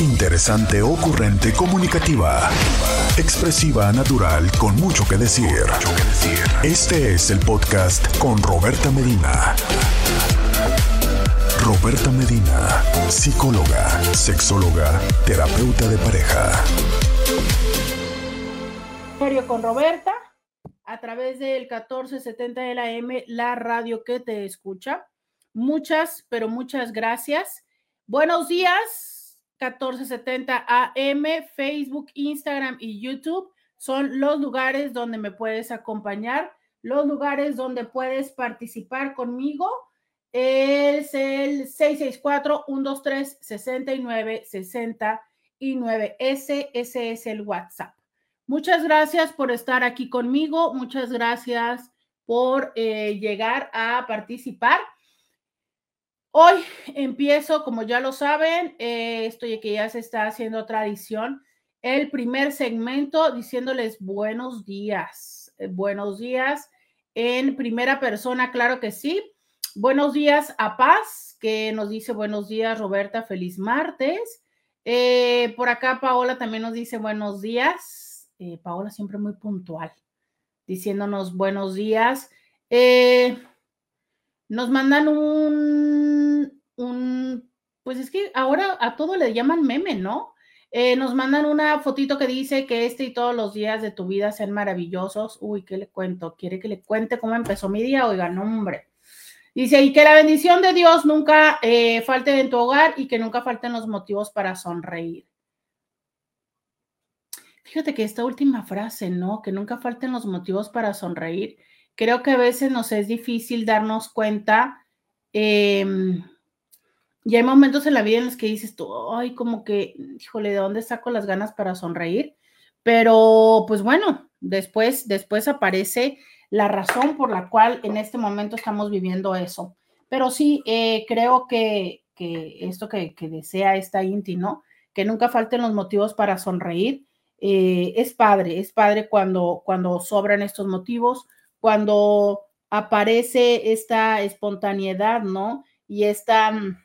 Interesante, ocurrente, comunicativa. Expresiva, natural, con mucho que decir. Este es el podcast con Roberta Medina. Roberta Medina, psicóloga, sexóloga, terapeuta de pareja. Con Roberta, a través del 1470 de la M, la radio que te escucha. Muchas, pero muchas gracias. Buenos días, 1470 AM, Facebook, Instagram y YouTube son los lugares donde me puedes acompañar, los lugares donde puedes participar conmigo. Es el 664-123-6969. Ese, ese es el WhatsApp. Muchas gracias por estar aquí conmigo. Muchas gracias por eh, llegar a participar. Hoy empiezo, como ya lo saben, eh, esto ya que ya se está haciendo tradición, el primer segmento diciéndoles buenos días, eh, buenos días en primera persona, claro que sí. Buenos días a Paz, que nos dice buenos días, Roberta, feliz martes. Eh, por acá Paola también nos dice buenos días. Paola siempre muy puntual, diciéndonos buenos días. Nos mandan un un, pues es que ahora a todo le llaman meme, ¿no? Eh, nos mandan una fotito que dice que este y todos los días de tu vida sean maravillosos. Uy, ¿qué le cuento? ¿Quiere que le cuente cómo empezó mi día? Oiga, no, hombre. Dice, y que la bendición de Dios nunca eh, falte en tu hogar y que nunca falten los motivos para sonreír. Fíjate que esta última frase, ¿no? Que nunca falten los motivos para sonreír. Creo que a veces nos es difícil darnos cuenta. Eh, y hay momentos en la vida en los que dices tú, ay, como que, híjole, ¿de dónde saco las ganas para sonreír? Pero, pues bueno, después, después aparece la razón por la cual en este momento estamos viviendo eso. Pero sí, eh, creo que, esto que, desea esta Inti, ¿no? Que nunca falten los motivos para sonreír. Eh, es padre, es padre cuando, cuando sobran estos motivos, cuando aparece esta espontaneidad, ¿no? Y esta mm,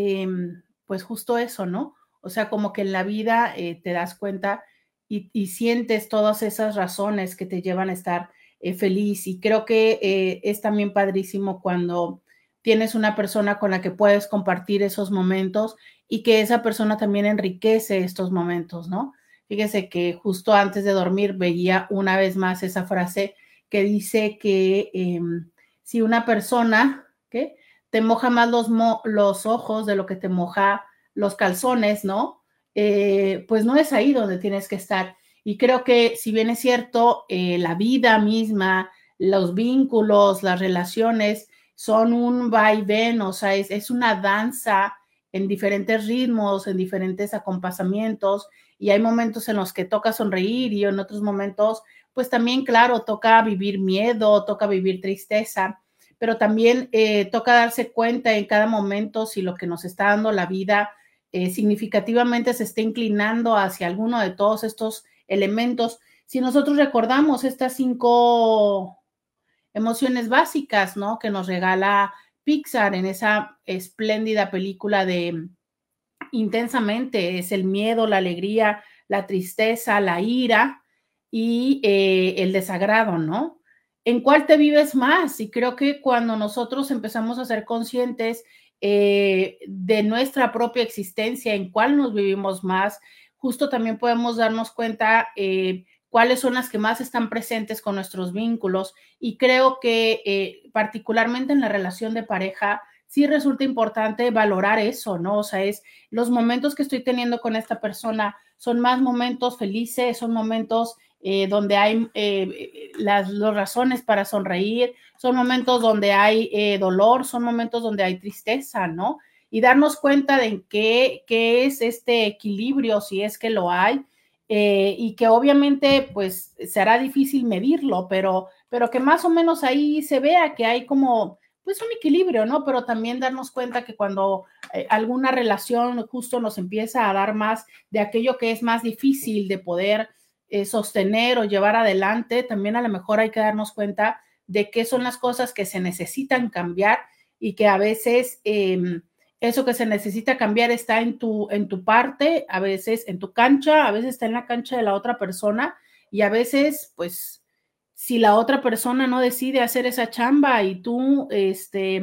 Em, pues justo eso, ¿no? O sea, como que en la vida eh, te das cuenta y, sientes todas esas razones que te llevan a estar eh, feliz. Y creo que eh, es también padrísimo cuando tienes una persona con la que puedes compartir esos momentos y que esa persona también enriquece estos momentos, ¿no? Fíjese que justo antes de dormir veía una vez más esa frase que dice que em, si una persona, ¿qué? te moja más los, los ojos de lo que te moja los calzones, ¿no? Eh, pues no es ahí donde tienes que estar. Y creo que si bien es cierto, eh, la vida misma, los vínculos, las relaciones son un vaivén, o sea, es, es una danza en diferentes ritmos, en diferentes acompasamientos, y hay momentos en los que toca sonreír y en otros momentos, pues también, claro, toca vivir miedo, toca vivir tristeza pero también eh, toca darse cuenta en cada momento si lo que nos está dando la vida eh, significativamente se está inclinando hacia alguno de todos estos elementos. Si nosotros recordamos estas cinco emociones básicas, ¿no? Que nos regala Pixar en esa espléndida película de Intensamente, es el miedo, la alegría, la tristeza, la ira y eh, el desagrado, ¿no? en cuál te vives más. Y creo que cuando nosotros empezamos a ser conscientes eh, de nuestra propia existencia, en cuál nos vivimos más, justo también podemos darnos cuenta eh, cuáles son las que más están presentes con nuestros vínculos. Y creo que particularmente en la relación de pareja, sí resulta importante valorar eso, ¿no? O sea, es los momentos que estoy teniendo con esta persona, son más momentos felices, son momentos eh, donde hay eh, las, razones para sonreír, son momentos donde hay eh, dolor, son momentos donde hay tristeza, ¿no? Y darnos cuenta de qué, qué es este equilibrio, si es que lo hay, y que obviamente pues será difícil medirlo, pero, pero que más o menos ahí se vea que hay como pues un equilibrio, ¿no? Pero también darnos cuenta que cuando alguna relación justo nos empieza a dar más de aquello que es más difícil de poder eh, sostener o llevar adelante, también a lo mejor hay que darnos cuenta de qué son las cosas que se necesitan cambiar y que a veces em, eso que se necesita cambiar está en tu, en tu parte, a veces en tu cancha, a veces está en la cancha de la otra persona y a veces, pues, si la otra persona no decide hacer esa chamba y tú, este,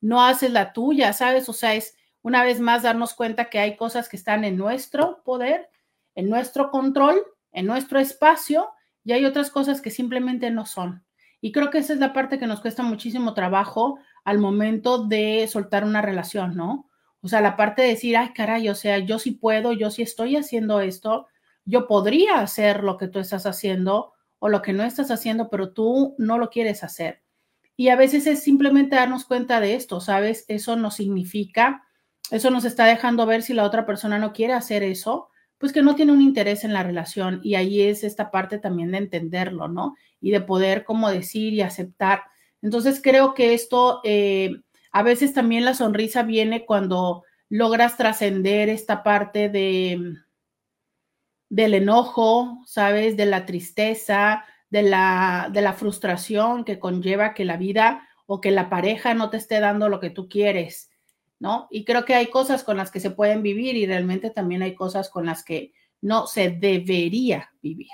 no haces la tuya, ¿sabes? O sea, es una vez más darnos cuenta que hay cosas que están en nuestro poder, en nuestro control, en nuestro espacio y hay otras cosas que simplemente no son. Y creo que esa es la parte que nos cuesta muchísimo trabajo al momento de soltar una relación, ¿no? O sea, la parte de decir, ay, caray, o sea, yo sí puedo, yo sí estoy haciendo esto, yo podría hacer lo que tú estás haciendo o lo que no estás haciendo, pero tú no lo quieres hacer. Y a veces es simplemente darnos cuenta de esto, ¿sabes? Eso no significa, eso nos está dejando ver si la otra persona no quiere hacer eso, pues que no tiene un interés en la relación. Y ahí es esta parte también de entenderlo, ¿no? Y de poder como decir y aceptar. Entonces creo que esto, eh, a veces también la sonrisa viene cuando logras trascender esta parte de del enojo, ¿sabes? De la tristeza, de la, de la frustración que conlleva que la vida o que la pareja no te esté dando lo que tú quieres, ¿no? Y creo que hay cosas con las que se pueden vivir y realmente también hay cosas con las que no se debería vivir.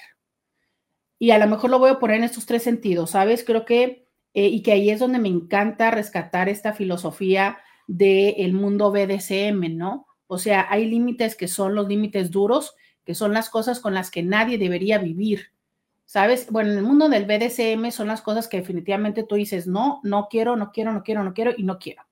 Y a lo mejor lo voy a poner en estos tres sentidos, ¿sabes? Creo que, eh, y que ahí es donde me encanta rescatar esta filosofía del mundo BDSM, ¿no? O sea, hay límites que son los límites duros, que son las cosas con las que nadie debería vivir. ¿Sabes? Bueno, en el mundo del BDSM son las cosas que definitivamente tú dices, no, no quiero, no quiero, no quiero, no quiero y no quiero.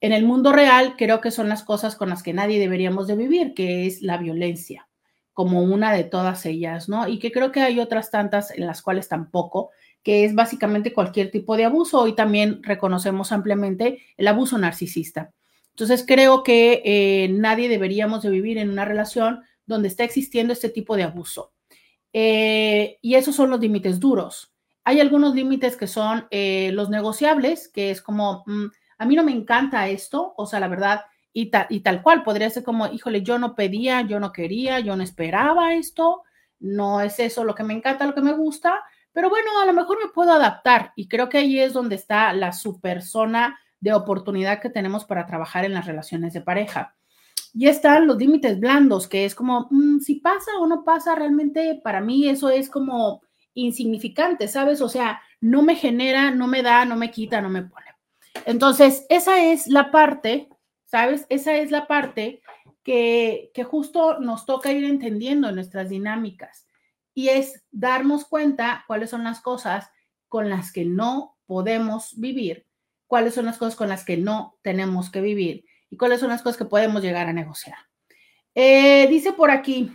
En el mundo real creo que son las cosas con las que nadie deberíamos de vivir, que es la violencia, como una de todas ellas, ¿no? Y que creo que hay otras tantas en las cuales tampoco, que es básicamente cualquier tipo de abuso. Hoy también reconocemos ampliamente el abuso narcisista. Entonces creo que eh, nadie deberíamos de vivir en una relación donde está existiendo este tipo de abuso. Eh, y esos son los límites duros. Hay algunos límites que son eh, los negociables, que es como, mm, a mí no me encanta esto, o sea, la verdad, y, y tal cual, podría ser como, híjole, yo no pedía, yo no quería, yo no esperaba esto, no es eso lo que me encanta, lo que me gusta, pero bueno, a lo mejor me puedo adaptar y creo que ahí es donde está la supersona de oportunidad que tenemos para trabajar en las relaciones de pareja. Y están los límites blandos, que es como, mm, si pasa o no pasa, realmente para mí eso es como insignificante, ¿sabes? O sea, no me genera, no me da, no me quita, no me pone. Entonces, esa es la parte, ¿sabes? Esa es la parte que, que justo nos toca ir entendiendo en nuestras dinámicas. Y es darnos cuenta cuáles son las cosas con las que no podemos vivir, cuáles son las cosas con las que no tenemos que vivir y cuáles son las cosas que podemos llegar a negociar. Eh, dice por aquí,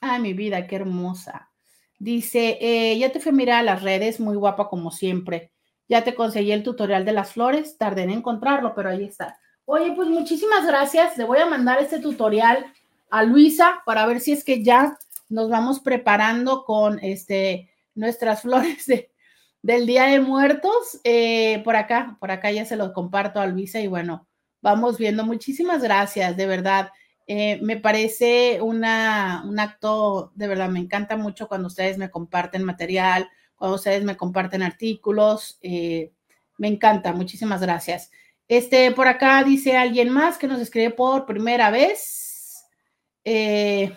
ay, mi vida, qué hermosa. Dice, eh, ya te fui a mirar a las redes, muy guapa como siempre. Ya te conseguí el tutorial de las flores, tardé en encontrarlo, pero ahí está. Oye, pues muchísimas gracias. Le voy a mandar este tutorial a Luisa para ver si es que ya nos vamos preparando con este, nuestras flores del Día de Muertos. Eh, por acá, por acá ya se lo comparto a Luisa y bueno, vamos viendo. Muchísimas gracias, de verdad. Eh, me parece una, un acto, de verdad, me encanta mucho cuando ustedes me comparten material, cuando ustedes me comparten artículos. Eh, me encanta, muchísimas gracias. Este, por acá dice alguien más que nos escribe por primera vez. Eh,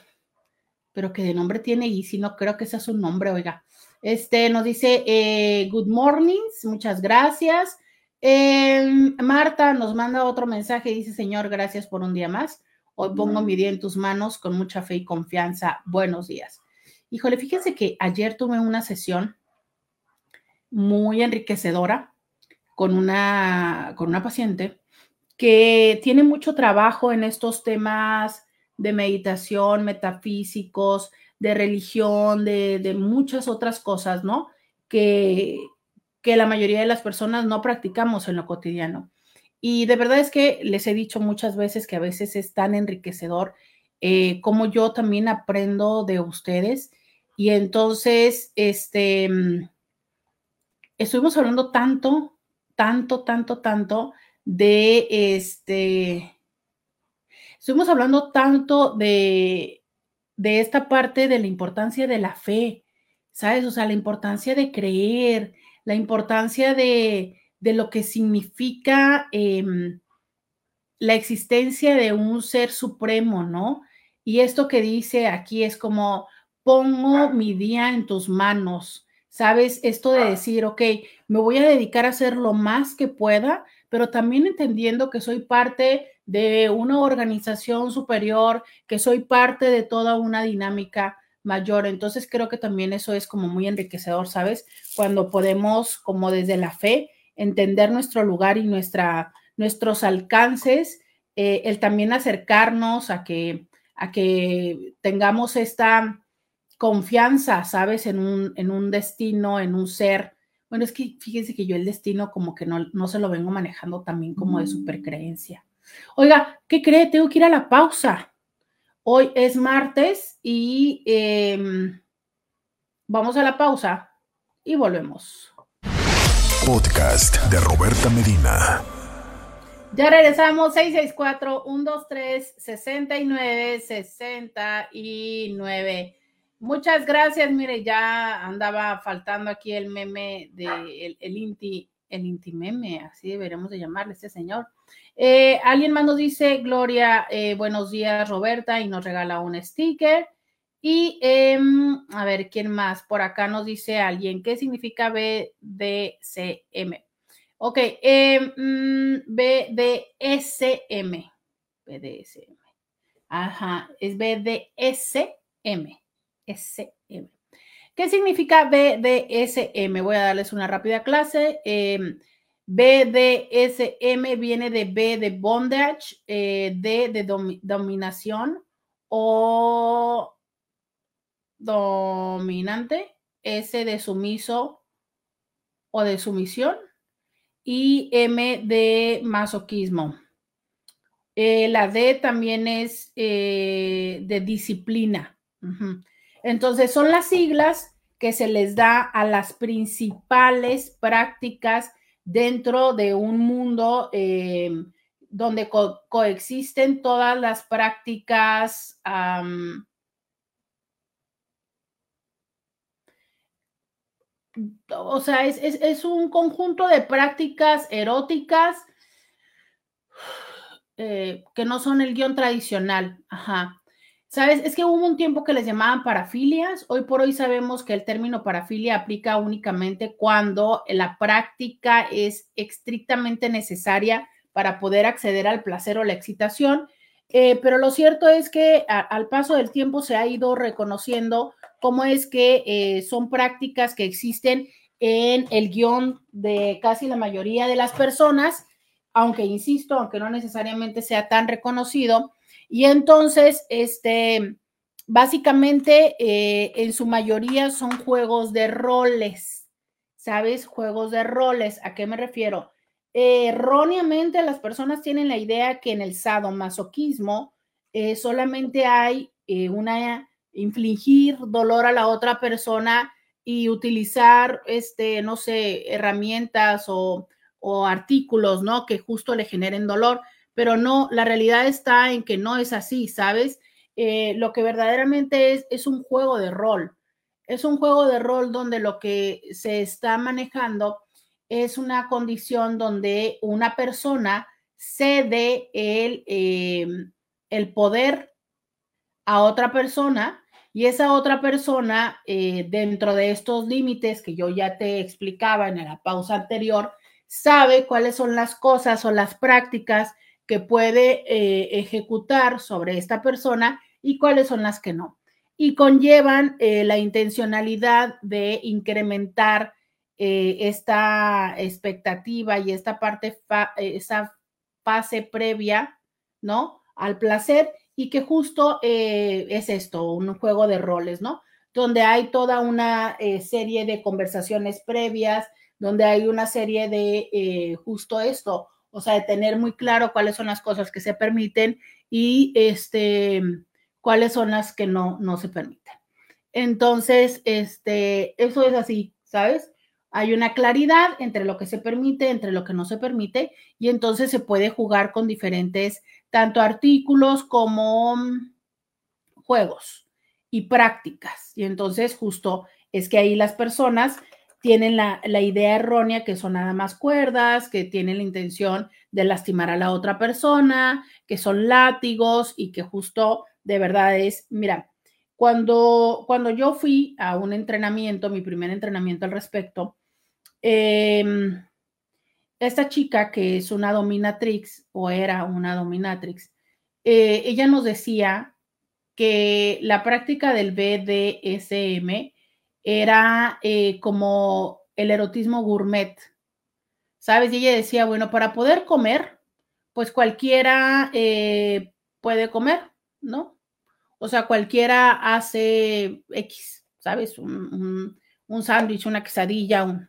pero que de nombre tiene y si no creo que sea su nombre, oiga. Este nos dice good mornings, muchas gracias. Em, Marta nos manda otro mensaje, dice, Señor, gracias por un día más. Hoy pongo mi día en tus manos con mucha fe y confianza. Buenos días. Híjole, fíjense que ayer tuve una sesión muy enriquecedora con una, con una paciente que tiene mucho trabajo en estos temas de meditación, metafísicos, de religión, de, de muchas otras cosas, ¿no? Que, que la mayoría de las personas no practicamos en lo cotidiano. Y de verdad es que les he dicho muchas veces que a veces es tan enriquecedor eh, como yo también aprendo de ustedes. Y entonces, este, mm, estuvimos hablando tanto, tanto, tanto, tanto de este, estuvimos hablando tanto de, de esta parte de la importancia de la fe, ¿sabes? O sea, la importancia de creer, la importancia de, lo que significa em, la existencia de un ser supremo, ¿no? Y esto que dice aquí es como, pongo mi día en tus manos, ¿sabes? Esto de decir, ok, me voy a dedicar a hacer lo más que pueda, pero también entendiendo que soy parte de una organización superior, que soy parte de toda una dinámica mayor. Entonces creo que también eso es como muy enriquecedor, ¿sabes? Cuando podemos como desde la fe entender nuestro lugar y nuestra, nuestros alcances, eh, el también acercarnos a que, a que tengamos esta confianza, ¿sabes? En un, en un destino, en un ser. Bueno, es que fíjense que yo el destino como que no, no se lo vengo manejando también como de supercreencia. Oiga, ¿qué cree? Tengo que ir a la pausa. Hoy es martes y em, vamos a la pausa y volvemos. Podcast de Roberta Medina. Ya regresamos, 664-123-69-69. Muchas gracias. Mire, ya andaba faltando aquí el meme de el, Inti, el Inti meme, así deberemos de llamarle este señor. Eh, alguien más nos dice, Gloria, eh, buenos días, Roberta, y nos regala un sticker. Y em, a ver, ¿quién más? Por acá nos dice alguien, ¿qué significa BDCM? Ok, BDSM. BDSM. Ajá, es BDSM. SM. ¿Qué significa BDSM? Voy a darles una rápida clase. BDSM viene de B de bondage, eh, D de dominación o dominante, S de sumiso o de sumisión y M de masoquismo. Eh, la D también es eh, de disciplina. Entonces son las siglas que se les da a las principales prácticas dentro de un mundo eh, donde coexisten todas las prácticas o sea, es, un conjunto de prácticas eróticas eh, que no son el guion tradicional. Ajá. ¿Sabes? Es que hubo un tiempo que les llamaban parafilias. Hoy por hoy sabemos que el término parafilia aplica únicamente cuando la práctica es estrictamente necesaria para poder acceder al placer o la excitación. Eh, pero lo cierto es que al paso del tiempo se ha ido reconociendo cómo es que eh, son prácticas que existen en el guion de casi la mayoría de las personas, aunque insisto, aunque no necesariamente sea tan reconocido, y entonces, este, básicamente, eh, en su mayoría son juegos de roles, ¿sabes? Juegos de roles. ¿A qué me refiero? erróneamente las personas tienen la idea que en el sadomasoquismo eh, solamente hay eh, una infligir dolor a la otra persona y utilizar, este, no sé, herramientas o, o artículos, ¿no? Que justo le generen dolor pero no, la realidad está en que no es así, ¿sabes? Eh, lo que verdaderamente es, es un juego de rol. Es un juego de rol donde lo que se está manejando es una condición donde una persona cede el, em, el poder a otra persona y esa otra persona, eh, dentro de estos límites que yo ya te explicaba en la pausa anterior, sabe cuáles son las cosas o las prácticas que puede eh, ejecutar sobre esta persona y cuáles son las que no. Y conllevan eh, la intencionalidad de incrementar eh, esta expectativa y esta parte, esa fase previa, ¿no? Al placer y que justo es esto, un juego de roles, ¿no? Donde hay toda una serie de conversaciones previas, donde hay una serie de justo esto, o sea, de tener muy claro cuáles son las cosas que se permiten y este, cuáles son las que no, no se permiten. Entonces, este, eso es así, ¿sabes? Hay una claridad entre lo que se permite, entre lo que no se permite, y entonces se puede jugar con diferentes, tanto artículos como mm, juegos y prácticas. Y entonces justo es que ahí las personas tienen la, la, idea errónea que son nada más cuerdas, que tienen la intención de lastimar a la otra persona, que son látigos y que justo de verdad es, mira, cuando, cuando yo fui a un entrenamiento, mi primer entrenamiento al respecto, eh, esta chica que es una dominatrix o era una dominatrix, eh, ella nos decía que la práctica del BDSM era eh, como el erotismo gourmet, ¿sabes? Y ella decía, bueno, para poder comer, pues cualquiera eh, puede comer, ¿no? O sea, cualquiera hace X, ¿sabes? Un, un sándwich, una quesadilla, un,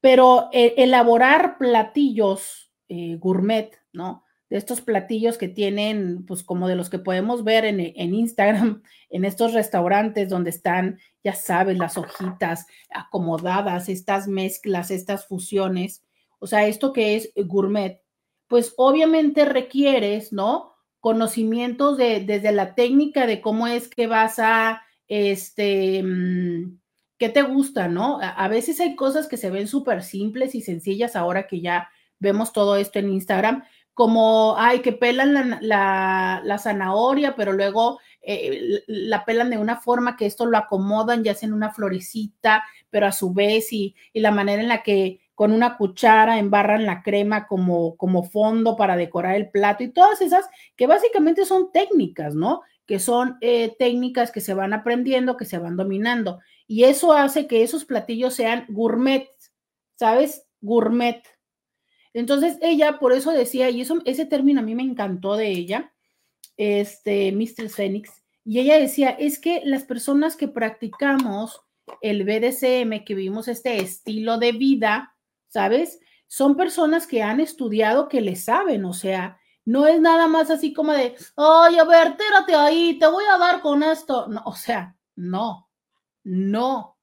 pero eh, elaborar platillos gourmet, ¿no? De estos platillos que tienen, pues como de los que podemos ver en, en, Instagram, en estos restaurantes donde están, ya sabes, las hojitas acomodadas, estas mezclas, estas fusiones, o sea, esto que es gourmet, pues obviamente requieres, ¿no? Conocimientos de, desde la técnica de cómo es que vas a, este, mm, ¿qué te gusta, no? A, veces hay cosas que se ven súper simples y sencillas ahora que ya vemos todo esto en Instagram, como, ay, que pelan la, zanahoria, pero luego eh, la pelan de una forma que esto lo acomodan y hacen una florecita, pero a su vez y, y, la manera en la que con una cuchara embarran la crema como, como fondo para decorar el plato y todas esas que básicamente son técnicas, ¿no? Que son eh, técnicas que se van aprendiendo, que se van dominando. Y eso hace que esos platillos sean gourmet, ¿sabes? Gourmet. Entonces ella por eso decía, y eso, ese término a mí me encantó de ella, este, Mr. Phoenix, y ella decía, es que las personas que practicamos el BDSM, que vivimos este estilo de vida, ¿sabes? Son personas que han estudiado, que le saben, o sea, no es nada más así como de, ay, a ver, tírate ahí, te voy a dar con esto. No, o sea, no, no,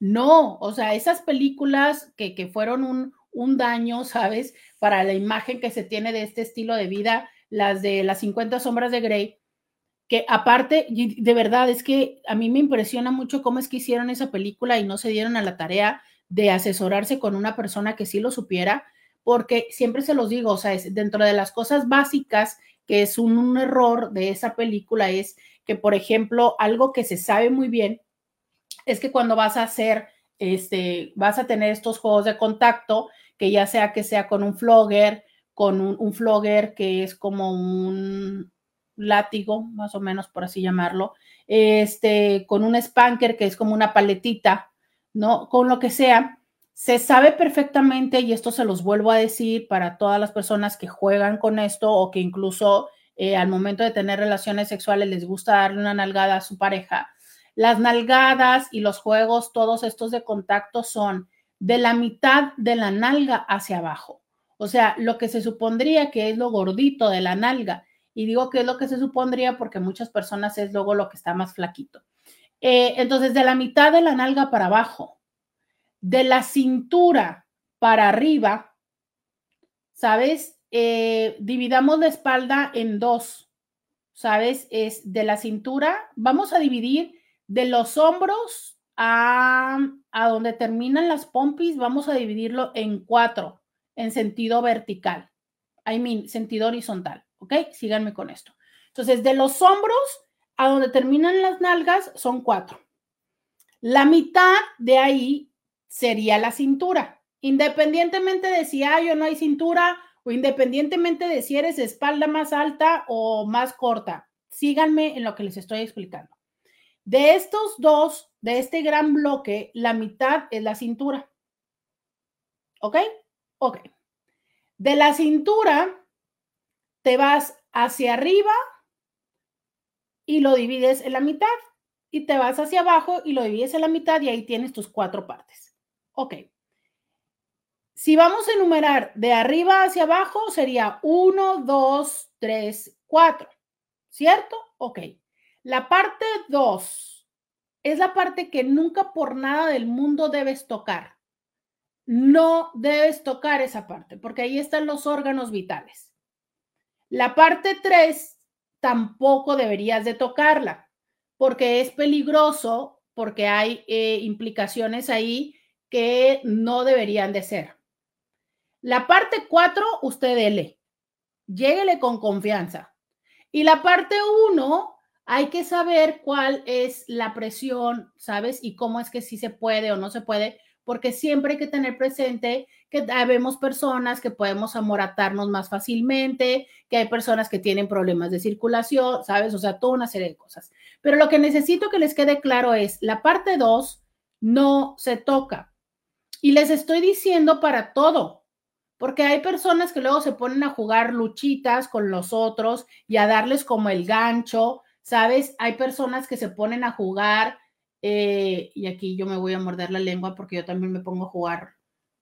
no, o sea, esas películas que, que fueron un, un, daño, ¿sabes? Para la imagen que se tiene de este estilo de vida, las de las 50 sombras de Grey, que aparte, de verdad, es que a mí me impresiona mucho cómo es que hicieron esa película y no se dieron a la tarea de asesorarse con una persona que sí lo supiera, porque siempre se los digo, o sea, es, dentro de las cosas básicas que es un, un error de esa película es que, por ejemplo, algo que se sabe muy bien es que cuando vas a hacer, este, vas a tener estos juegos de contacto, que ya sea que sea con un flogger, con un, flogger que es como un látigo, más o menos por así llamarlo, este, con un spanker que es como una paletita, ¿no? Con lo que sea, se sabe perfectamente, y esto se los vuelvo a decir para todas las personas que juegan con esto o que incluso eh, al momento de tener relaciones sexuales les gusta darle una nalgada a su pareja, las nalgadas y los juegos, todos estos de contacto son de la mitad de la nalga hacia abajo. O sea, lo que se supondría que es lo gordito de la nalga. Y digo que es lo que se supondría porque muchas personas es luego lo que está más flaquito. Eh, entonces, de la mitad de la nalga para abajo, de la cintura para arriba, ¿sabes? Eh, dividamos la espalda en dos, ¿sabes? Es de la cintura, vamos a dividir de los hombros a, donde terminan las pompis, vamos a dividirlo en cuatro, en sentido vertical. I mean, sentido horizontal, ¿ok? Síganme con esto. Entonces, de los hombros a donde terminan las nalgas son cuatro. La mitad de ahí sería la cintura. Independientemente de si hay o no hay cintura, o independientemente de si eres espalda más alta o más corta. Síganme en lo que les estoy explicando. De estos dos, de este gran bloque, la mitad es la cintura. ¿Ok? Ok. De la cintura, te vas hacia arriba y lo divides en la mitad. Y te vas hacia abajo y lo divides en la mitad y ahí tienes tus cuatro partes. Ok. Si vamos a enumerar de arriba hacia abajo, sería 1, 2, 3, 4. ¿Cierto? Ok. La parte 2 es la parte que nunca por nada del mundo debes tocar. No debes tocar esa parte porque ahí están los órganos vitales. La parte 3 tampoco deberías de tocarla porque es peligroso, porque hay eh, implicaciones ahí que no deberían de ser. La parte 4, usted dele. Lléguele con confianza. Y la parte 1, hay que saber cuál es la presión, ¿sabes? Y cómo es que sí se puede o no se puede, porque siempre hay que tener presente que vemos personas que podemos amoratarnos más fácilmente, que hay personas que tienen problemas de circulación, ¿sabes? O sea, toda una serie de cosas. Pero lo que necesito que les quede claro es, la parte 2 no se toca. Y les estoy diciendo para todo, porque hay personas que luego se ponen a jugar luchitas con los otros y a darles como el gancho, ¿sabes? Hay personas que se ponen a jugar, eh, y aquí yo me voy a morder la lengua porque yo también me pongo a jugar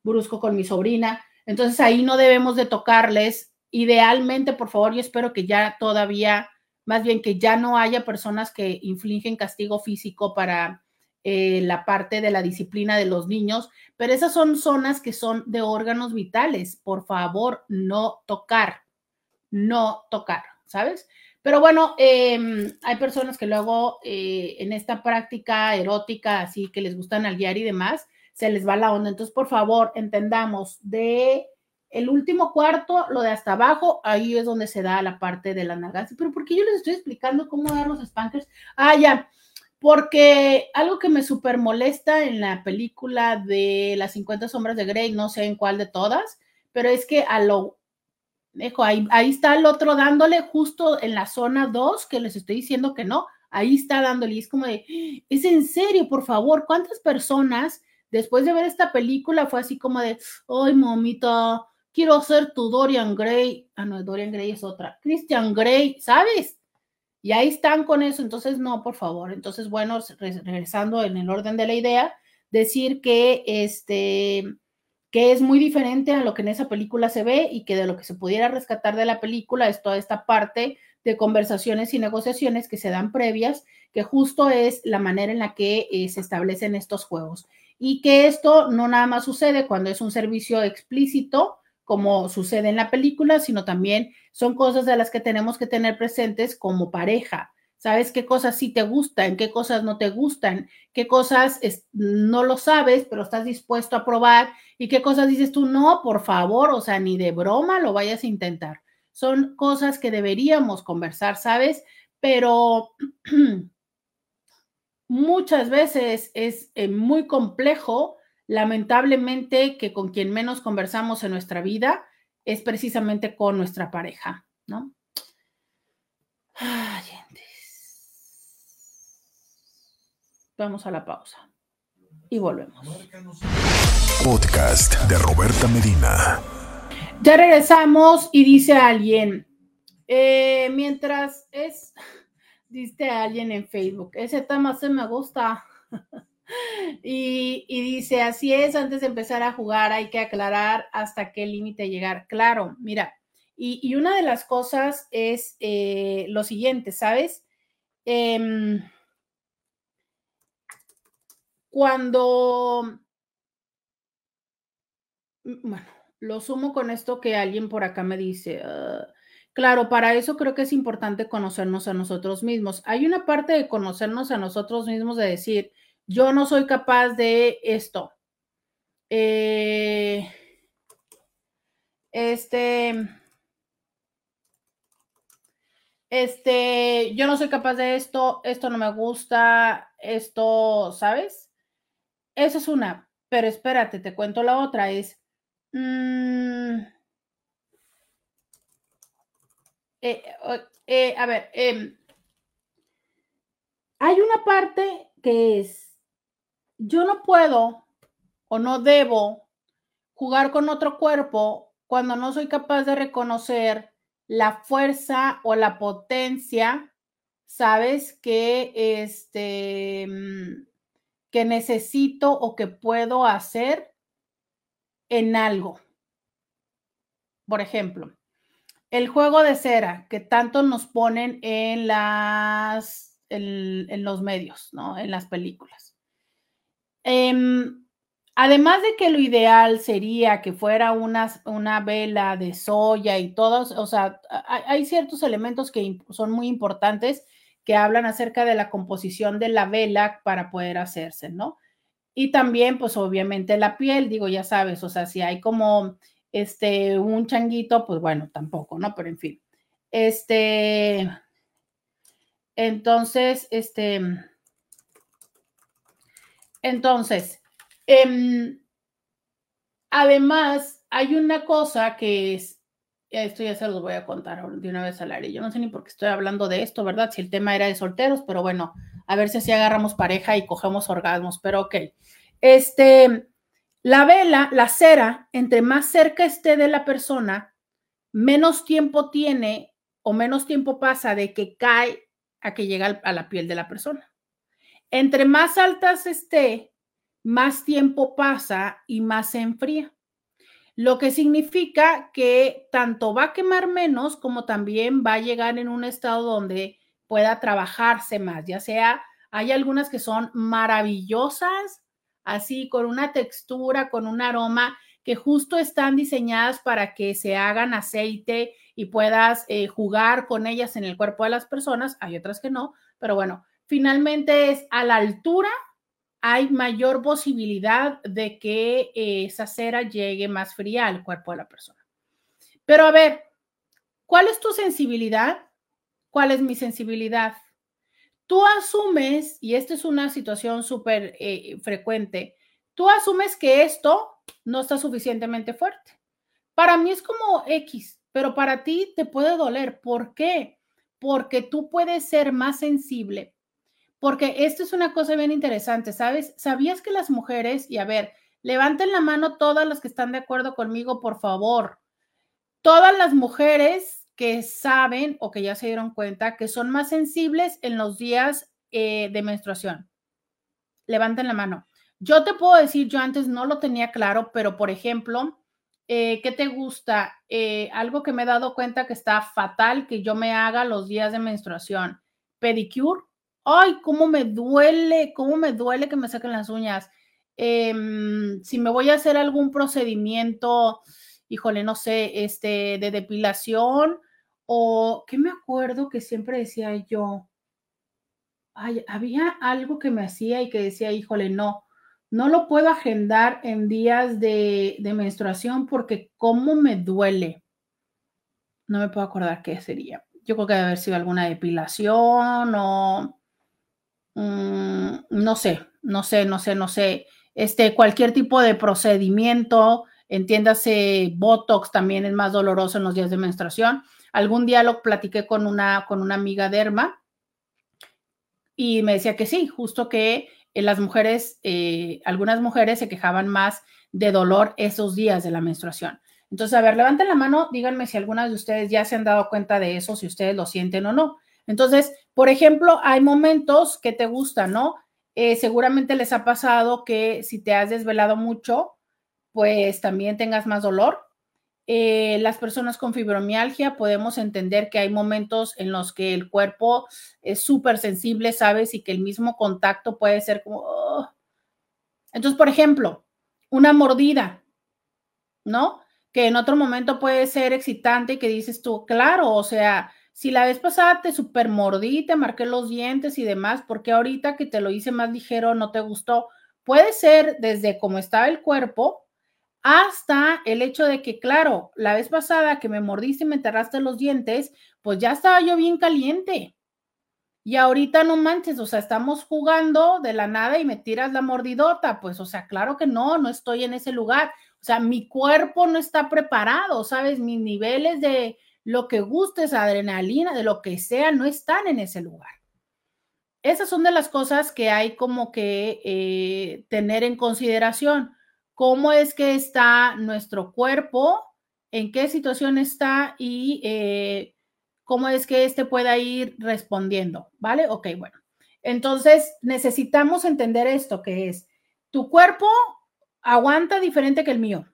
brusco con mi sobrina, entonces ahí no debemos de tocarles. Idealmente, por favor, yo espero que ya todavía, más bien que ya no haya personas que infligen castigo físico para eh, la parte de la disciplina de los niños, pero esas son zonas que son de órganos vitales. Por favor, no tocar, no tocar, ¿sabes? Pero bueno, em, hay personas que luego eh, en esta práctica erótica, así que les gustan al guiar y demás, se les va la onda. Entonces, por favor, entendamos de el último cuarto, lo de hasta abajo, ahí es donde se da la parte de la nalgas. Pero ¿por qué yo les estoy explicando cómo dar los spankers? Ah, ya porque algo que me súper molesta en la película de las 50 sombras de Grey, no sé en cuál de todas, pero es que a lo, ahí, ahí está el otro dándole justo en la zona 2, que les estoy diciendo que no, ahí está dándole, y es como de, es en serio, por favor, ¿cuántas personas después de ver esta película fue así como de, ay, mamita, quiero ser tu Dorian Gray, ah, no, Dorian Gray es otra, Christian Gray, ¿sabes? Y ahí están con eso, entonces no, por favor. Entonces, bueno, regresando en el orden de la idea, decir que este que es muy diferente a lo que en esa película se ve y que de lo que se pudiera rescatar de la película es toda esta parte de conversaciones y negociaciones que se dan previas, que justo es la manera en la que eh, se establecen estos juegos. Y que esto no nada más sucede cuando es un servicio explícito, como sucede en la película, sino también son cosas de las que tenemos que tener presentes como pareja. ¿Sabes qué cosas sí te gustan? ¿Qué cosas no te gustan? ¿Qué cosas no lo sabes, pero estás dispuesto a probar? ¿Y qué cosas dices tú? No, por favor, o sea, ni de broma lo vayas a intentar. Son cosas que deberíamos conversar, ¿sabes? Pero muchas veces es eh, muy complejo lamentablemente que con quien menos conversamos en nuestra vida es precisamente con nuestra pareja, ¿no? Ay, gente. Vamos a la pausa y volvemos. Podcast de Roberta Medina. Ya regresamos y dice alguien, eh, mientras es, dice alguien en Facebook, ese tema se me gusta. Y, dice, así es, antes de empezar a jugar hay que aclarar hasta qué límite llegar. Claro, mira, y, una de las cosas es eh, lo siguiente, ¿sabes? Em, cuando, mm, bueno, lo sumo con esto que alguien por acá me dice, ah, claro, para eso creo que es importante conocernos a nosotros mismos. Hay una parte de conocernos a nosotros mismos de decir, yo no soy capaz de esto. Eh, este, este, yo no soy capaz de esto, esto no me gusta, esto, ¿sabes? Esa es una, pero espérate, te cuento la otra, es, mm, eh, eh, a ver, em, hay una parte que es, yo no puedo o no debo jugar con otro cuerpo cuando no soy capaz de reconocer la fuerza o la potencia, sabes que este mm, que necesito o que puedo hacer en algo. Por ejemplo, el juego de cera que tanto nos ponen en las en los medios, ¿no? En las películas. Em, además de que lo ideal sería que fuera una, una vela de soya y todos, o sea, hay, ciertos elementos que son muy importantes que hablan acerca de la composición de la vela para poder hacerse, ¿no? Y también, pues obviamente la piel, digo, ya sabes, o sea, si hay como este un changuito, pues bueno, tampoco, ¿no? Pero en fin. Este, entonces, este, entonces, em, además, hay una cosa que es, esto ya se los voy a contar de una vez al aire. Yo no sé ni por qué estoy hablando de esto, ¿verdad? Si el tema era de solteros, pero bueno, a ver si así agarramos pareja y cogemos orgasmos, pero ok. Este, la vela, la cera, entre más cerca esté de la persona, menos tiempo tiene o menos tiempo pasa de que cae a que llega a la piel de la persona. Entre más altas esté, más tiempo pasa y más se enfría. Lo que significa que tanto va a quemar menos como también va a llegar en un estado donde pueda trabajarse más, ya sea, hay algunas que son maravillosas, así con una textura, con un aroma que justo están diseñadas para que se hagan aceite y puedas eh, jugar con ellas en el cuerpo de las personas. Hay otras que no, pero bueno, finalmente es a la altura hay mayor posibilidad de que esa cera llegue más fría al cuerpo de la persona. Pero a ver, ¿cuál es tu sensibilidad? ¿Cuál es mi sensibilidad? Tú asumes, y esta es una situación súper eh, frecuente, tú asumes que esto no está suficientemente fuerte. Para mí es como X, pero para ti te puede doler. ¿Por qué? Porque tú puedes ser más sensible porque esto es una cosa bien interesante, ¿sabes? ¿Sabías que las mujeres, y a ver, levanten la mano todas las que están de acuerdo conmigo, por favor, todas las mujeres que saben o que ya se dieron cuenta que son más sensibles en los días eh, de menstruación. Levanten la mano. Yo te puedo decir, yo antes no lo tenía claro, pero por ejemplo, eh, ¿qué te gusta? Eh, algo que me he dado cuenta que está fatal que yo me haga los días de menstruación. Pedicure ay, cómo me duele, cómo me duele que me saquen las uñas. Em, si me voy a hacer algún procedimiento, híjole, no sé, este, de depilación o qué me acuerdo que siempre decía yo, ay, había algo que me hacía y que decía, híjole, no, no lo puedo agendar en días de, de menstruación porque cómo me duele. No me puedo acordar qué sería. Yo creo que debe haber sido alguna depilación o Mm, no sé, no sé, no sé, no sé, este, cualquier tipo de procedimiento, entiéndase, Botox también es más doloroso en los días de menstruación. Algún día lo platiqué con una, con una amiga derma y me decía que sí, justo que eh, las mujeres, eh, algunas mujeres se quejaban más de dolor esos días de la menstruación. Entonces, a ver, levanten la mano, díganme si algunas de ustedes ya se han dado cuenta de eso, si ustedes lo sienten o no. Entonces, por ejemplo, hay momentos que te gustan, ¿no? Eh, seguramente les ha pasado que si te has desvelado mucho, pues también tengas más dolor. Eh, las personas con fibromialgia podemos entender que hay momentos en los que el cuerpo es súper sensible, ¿sabes? Y que el mismo contacto puede ser como... Oh. Entonces, por ejemplo, una mordida, ¿no? Que en otro momento puede ser excitante y que dices tú, claro, o sea, si la vez pasada te super mordí, te marqué los dientes y demás, porque ahorita que te lo hice más ligero no te gustó? Puede ser desde cómo estaba el cuerpo hasta el hecho de que, claro, la vez pasada que me mordiste y me enterraste los dientes, pues ya estaba yo bien caliente. Y ahorita no manches, o sea, estamos jugando de la nada y me tiras la mordidota. Pues, o sea, claro que no, no estoy en ese lugar. O sea, mi cuerpo no está preparado, ¿sabes? Mis niveles de, lo que gustes, adrenalina, de lo que sea, no están en ese lugar. Esas son de las cosas que hay como que eh, tener en consideración. ¿Cómo es que está nuestro cuerpo? ¿En qué situación está? Y eh, cómo es que éste pueda ir respondiendo, ¿vale? Ok, bueno. Entonces, necesitamos entender esto, que es, tu cuerpo aguanta diferente que el mío.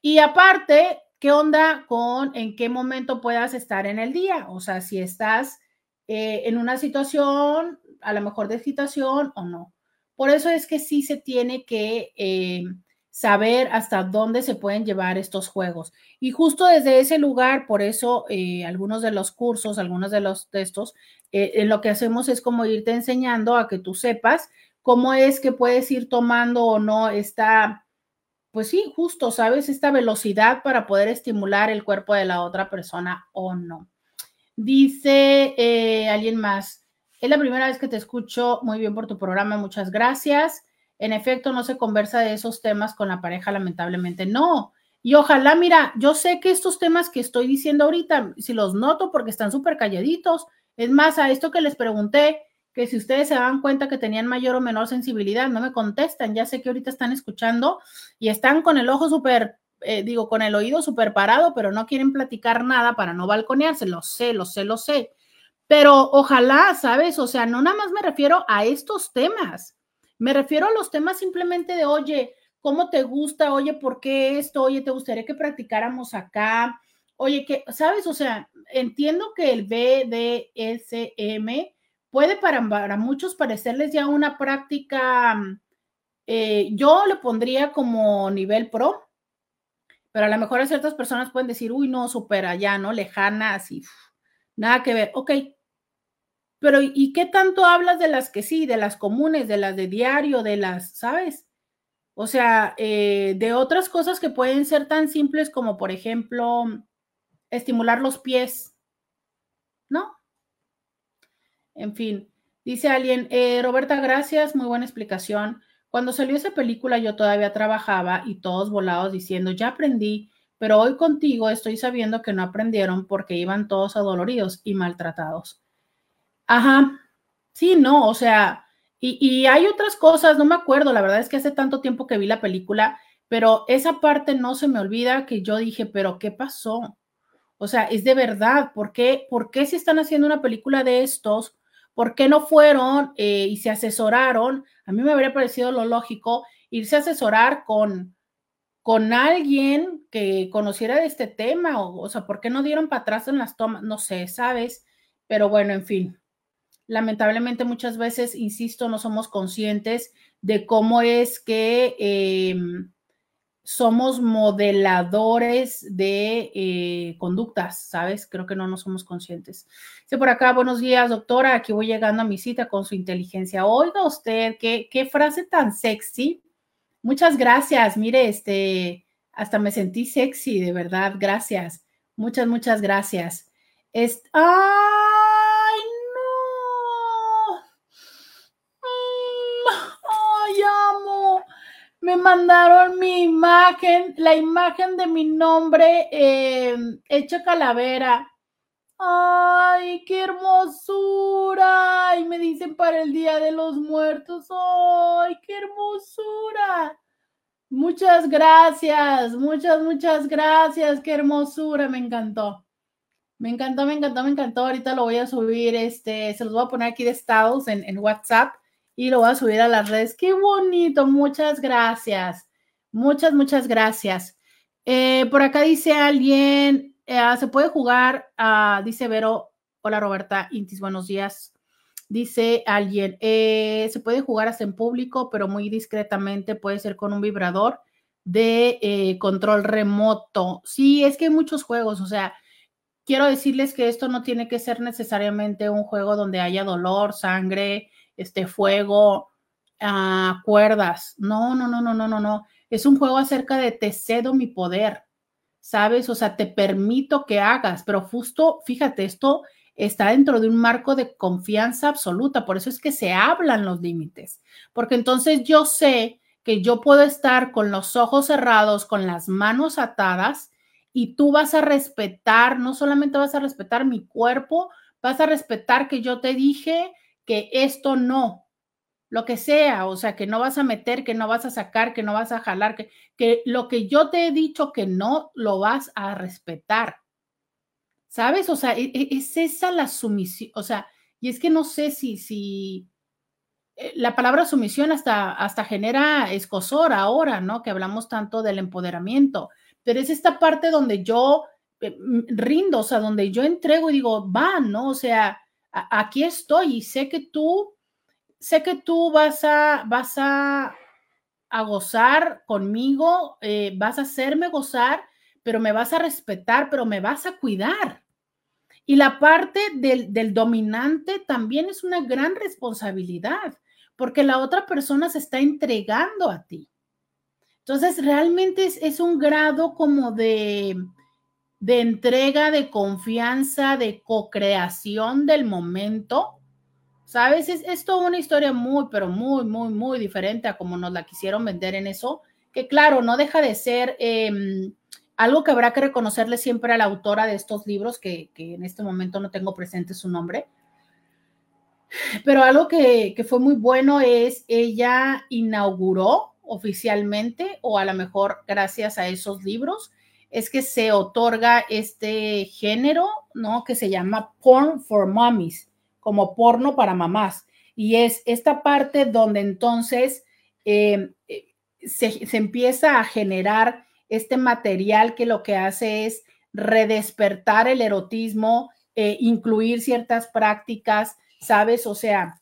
Y aparte, ¿Qué onda con en qué momento puedas estar en el día? O sea, si estás eh, en una situación, a lo mejor de excitación o no. Por eso es que sí se tiene que eh, saber hasta dónde se pueden llevar estos juegos. Y justo desde ese lugar, por eso eh, algunos de los cursos, algunos de los textos, lo que hacemos es como irte enseñando a que tú sepas cómo es que puedes ir tomando o no esta, pues sí, justo, ¿sabes? Esta velocidad para poder estimular el cuerpo de la otra persona o no. Dice eh, alguien más, es la primera vez que te escucho, muy bien por tu programa, muchas gracias. En efecto, no se conversa de esos temas con la pareja, lamentablemente. No, y ojalá, mira, yo sé que estos temas que estoy diciendo ahorita, si los noto porque están súper calladitos, es más, a esto que les pregunté, que si ustedes se dan cuenta que tenían mayor o menor sensibilidad, no me contestan, ya sé que ahorita están escuchando y están con el ojo súper, eh, digo, con el oído súper parado, pero no quieren platicar nada para no balconearse, lo sé, lo sé, lo sé. Pero ojalá, ¿sabes? O sea, no nada más me refiero a estos temas, me refiero a los temas simplemente de, oye, ¿Cómo te gusta? Oye, ¿por qué esto? Oye, ¿te gustaría que practicáramos acá? Oye, que, ¿sabes? O sea, entiendo que el BDSM puede para, muchos parecerles ya una práctica, eh, yo le pondría como nivel pro, pero a lo mejor a ciertas personas pueden decir, uy, no, supera allá, ¿no? Lejana, así, nada que ver. Ok, pero ¿y qué tanto hablas de las que sí, de las comunes, de las de diario, de las, ¿sabes? O sea, eh, de otras cosas que pueden ser tan simples como, por ejemplo, estimular los pies, ¿no? En fin, dice alguien, eh, Roberta, gracias, muy buena explicación. Cuando salió esa película yo todavía trabajaba y todos volados diciendo, ya aprendí, pero hoy contigo estoy sabiendo que no aprendieron porque iban todos adoloridos y maltratados. Ajá, sí, no, o sea, y, hay otras cosas, no me acuerdo, la verdad es que hace tanto tiempo que vi la película, pero esa parte no se me olvida que yo dije, pero ¿qué pasó? O sea, es de verdad, ¿por qué, ¿por qué si están haciendo una película de estos? ¿Por qué no fueron eh, y se asesoraron? A mí me habría parecido lo lógico irse a asesorar con, con alguien que conociera de este tema, o, sea, ¿por qué no dieron para atrás en las tomas? No sé, ¿sabes? Pero bueno, en fin, lamentablemente muchas veces, insisto, no somos conscientes de cómo es que em, somos modeladores de eh, conductas, ¿sabes? Creo que no nos somos conscientes. Sí, por acá, buenos días, doctora. Aquí voy llegando a mi cita con su inteligencia. Oiga usted, qué, qué frase tan sexy. Muchas gracias. Mire, este, hasta me sentí sexy, de verdad. Gracias. Muchas, muchas gracias. ¡Ay, me mandaron mi imagen, la imagen de mi nombre eh, hecha calavera. ¡Ay, qué hermosura! Y me dicen para el Día de los Muertos. ¡Ay, qué hermosura! Muchas gracias, muchas, muchas gracias. Qué hermosura, me encantó. Me encantó, me encantó, me encantó. Ahorita lo voy a subir, este, se los voy a poner aquí de estados en, en WhatsApp y lo voy a subir a las redes. Qué bonito, muchas gracias. Muchas, muchas gracias. Eh, por acá dice alguien, eh, se puede jugar, dice Vero, hola Roberta Intis, buenos días. Dice alguien, eh, se puede jugar hasta en público, pero muy discretamente, puede ser con un vibrador de control remoto. Sí, es que hay muchos juegos, o sea, quiero decirles que esto no tiene que ser necesariamente un juego donde haya dolor, sangre, este fuego, a cuerdas. No, no, no, no, no, no, no. Es un juego acerca de te cedo mi poder, ¿sabes? O sea, te permito que hagas, pero justo, fíjate, esto está dentro de un marco de confianza absoluta, por eso es que se hablan los límites, porque entonces yo sé que yo puedo estar con los ojos cerrados, con las manos atadas, y tú vas a respetar, no solamente vas a respetar mi cuerpo, vas a respetar que yo te dije que esto no, lo que sea, o sea, que no vas a meter, que no vas a sacar, que no vas a jalar, que, que lo que yo te he dicho que no, lo vas a respetar. ¿Sabes? O sea, e, e, es, esa la sumisión, o sea, y es que no sé si, si eh, la palabra sumisión hasta, hasta genera escosor ahora, ¿no? Que hablamos tanto del empoderamiento, pero es esta parte donde yo eh, rindo, o sea, donde yo entrego y digo, va, ¿no? O sea, aquí estoy y sé que tú, sé que tú vas a, vas a, a gozar conmigo, eh, vas a hacerme gozar, pero me vas a respetar, pero me vas a cuidar. Y la parte del, del dominante también es una gran responsabilidad, porque la otra persona se está entregando a ti. Entonces, realmente es, un grado como de, de entrega, de confianza, de co-creación del momento. ¿Sabes? Es, es, una historia muy, pero muy, muy, muy diferente a como nos la quisieron vender en eso, que claro, no deja de ser em, algo que habrá que reconocerle siempre a la autora de estos libros, que, que, en este momento no tengo presente su nombre, pero algo que, que fue muy bueno es ella inauguró oficialmente o a lo mejor gracias a esos libros, es que se otorga este género, ¿no? Que se llama Porn for Mommies, como porno para mamás. Y es esta parte donde entonces eh, eh, se, empieza a generar este material que lo que hace es redespertar el erotismo, eh, incluir ciertas prácticas, ¿sabes? O sea,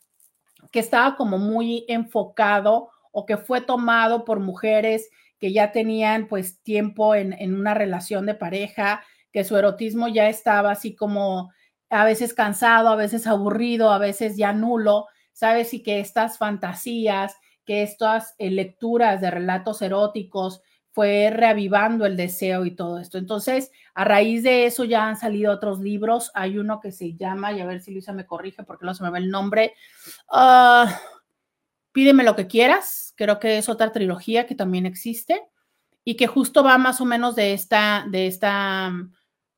que estaba como muy enfocado o que fue tomado por mujeres que ya tenían pues tiempo en, una relación de pareja, que su erotismo ya estaba así como a veces cansado, a veces aburrido, a veces ya nulo, ¿sabes? Y que estas fantasías, que estas eh, lecturas de relatos eróticos fue reavivando el deseo y todo esto. Entonces, a raíz de eso ya han salido otros libros. Hay uno que se llama, y a ver si Luisa me corrige porque no se me ve el nombre. Ah, Pídeme lo que quieras, creo que es otra trilogía que también existe y que justo va más o menos de esta, de esta,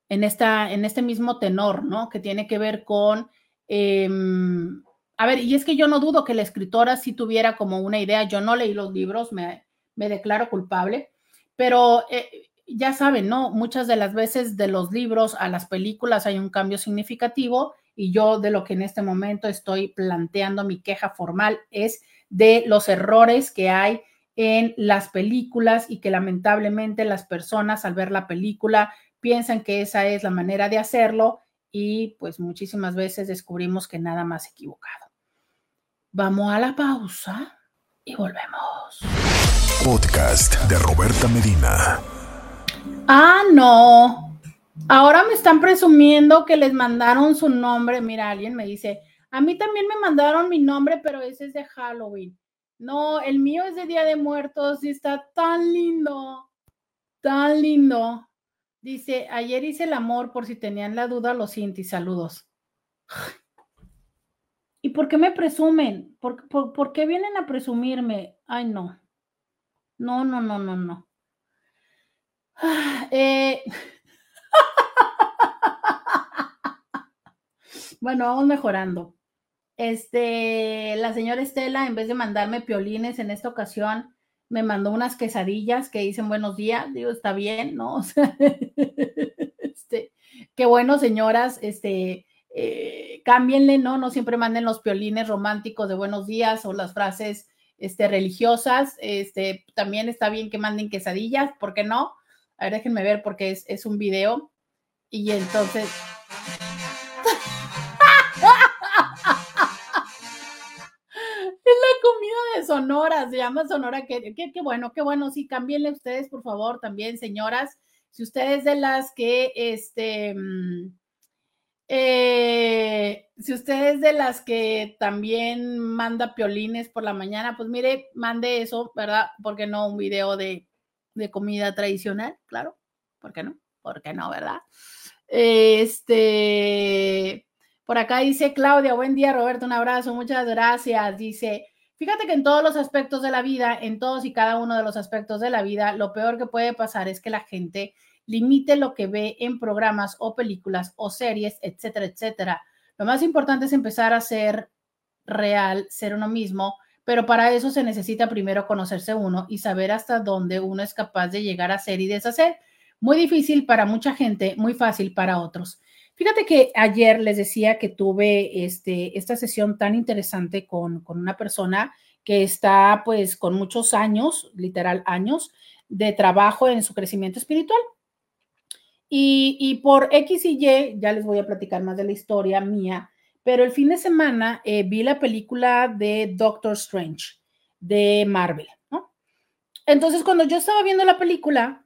en esta, en este mismo tenor, ¿no? Que tiene que ver con, em, a ver, y es que yo no dudo que la escritora sí tuviera como una idea, yo no leí los libros, me, me declaro culpable, pero eh, ya saben, ¿no? Muchas de las veces de los libros a las películas hay un cambio significativo y yo de lo que en este momento estoy planteando mi queja formal es de los errores que hay en las películas y que lamentablemente las personas al ver la película piensan que esa es la manera de hacerlo y pues muchísimas veces descubrimos que nada más equivocado. Vamos a la pausa y volvemos. Podcast de Roberta Medina. Ah, no. Ahora me están presumiendo que les mandaron su nombre. Mira, alguien me dice, a mí también me mandaron mi nombre, pero ese es de Halloween. No, el mío es de Día de Muertos y está tan lindo, tan lindo. Dice, ayer hice el amor, por si tenían la duda, los Cinti, saludos. ¿Y por qué me presumen? ¿Por, por, qué vienen a presumirme? Ay, no. No, no, no, no, no. Eh... bueno, vamos mejorando. Este, la señora Estela, en vez de mandarme piolines en esta ocasión, me mandó unas quesadillas que dicen buenos días. Digo, está bien, ¿no? O sea, este, qué bueno, señoras, este, eh, cámbienle, ¿no? No siempre manden los piolines románticos de buenos días o las frases este, religiosas. Este, también está bien que manden quesadillas, ¿por qué no? A ver, déjenme ver porque es, es un video. Y entonces, Sonora, se llama Sonora, qué, qué, bueno, qué bueno, sí, cámbienle ustedes, por favor, también, señoras, si ustedes de las que, este, mm, eh, si ustedes de las que también manda piolines por la mañana, pues mire, mande eso, ¿verdad? ¿Por qué no un video de, de comida tradicional? Claro, ¿por qué no? ¿Por qué no, verdad? Este, por acá dice Claudia, buen día Roberto, un abrazo, muchas gracias. Dice, Fíjate que en todos los aspectos de la vida, en todos y cada uno de los aspectos de la vida, lo peor que puede pasar es que la gente limite lo que ve en programas o películas o series, etcétera, etcétera. Lo más importante es empezar a ser real, ser uno mismo, pero para eso se necesita primero conocerse uno y saber hasta dónde uno es capaz de llegar a ser y deshacer. Muy difícil para mucha gente, muy fácil para otros. Fíjate que ayer les decía que tuve este, esta sesión tan interesante con, una persona que está pues con muchos años, literal años, de trabajo en su crecimiento espiritual. Y, por X y Y, ya les voy a platicar más de la historia mía, pero el fin de semana eh, vi la película de Doctor Strange de Marvel, ¿no? Entonces, cuando yo estaba viendo la película,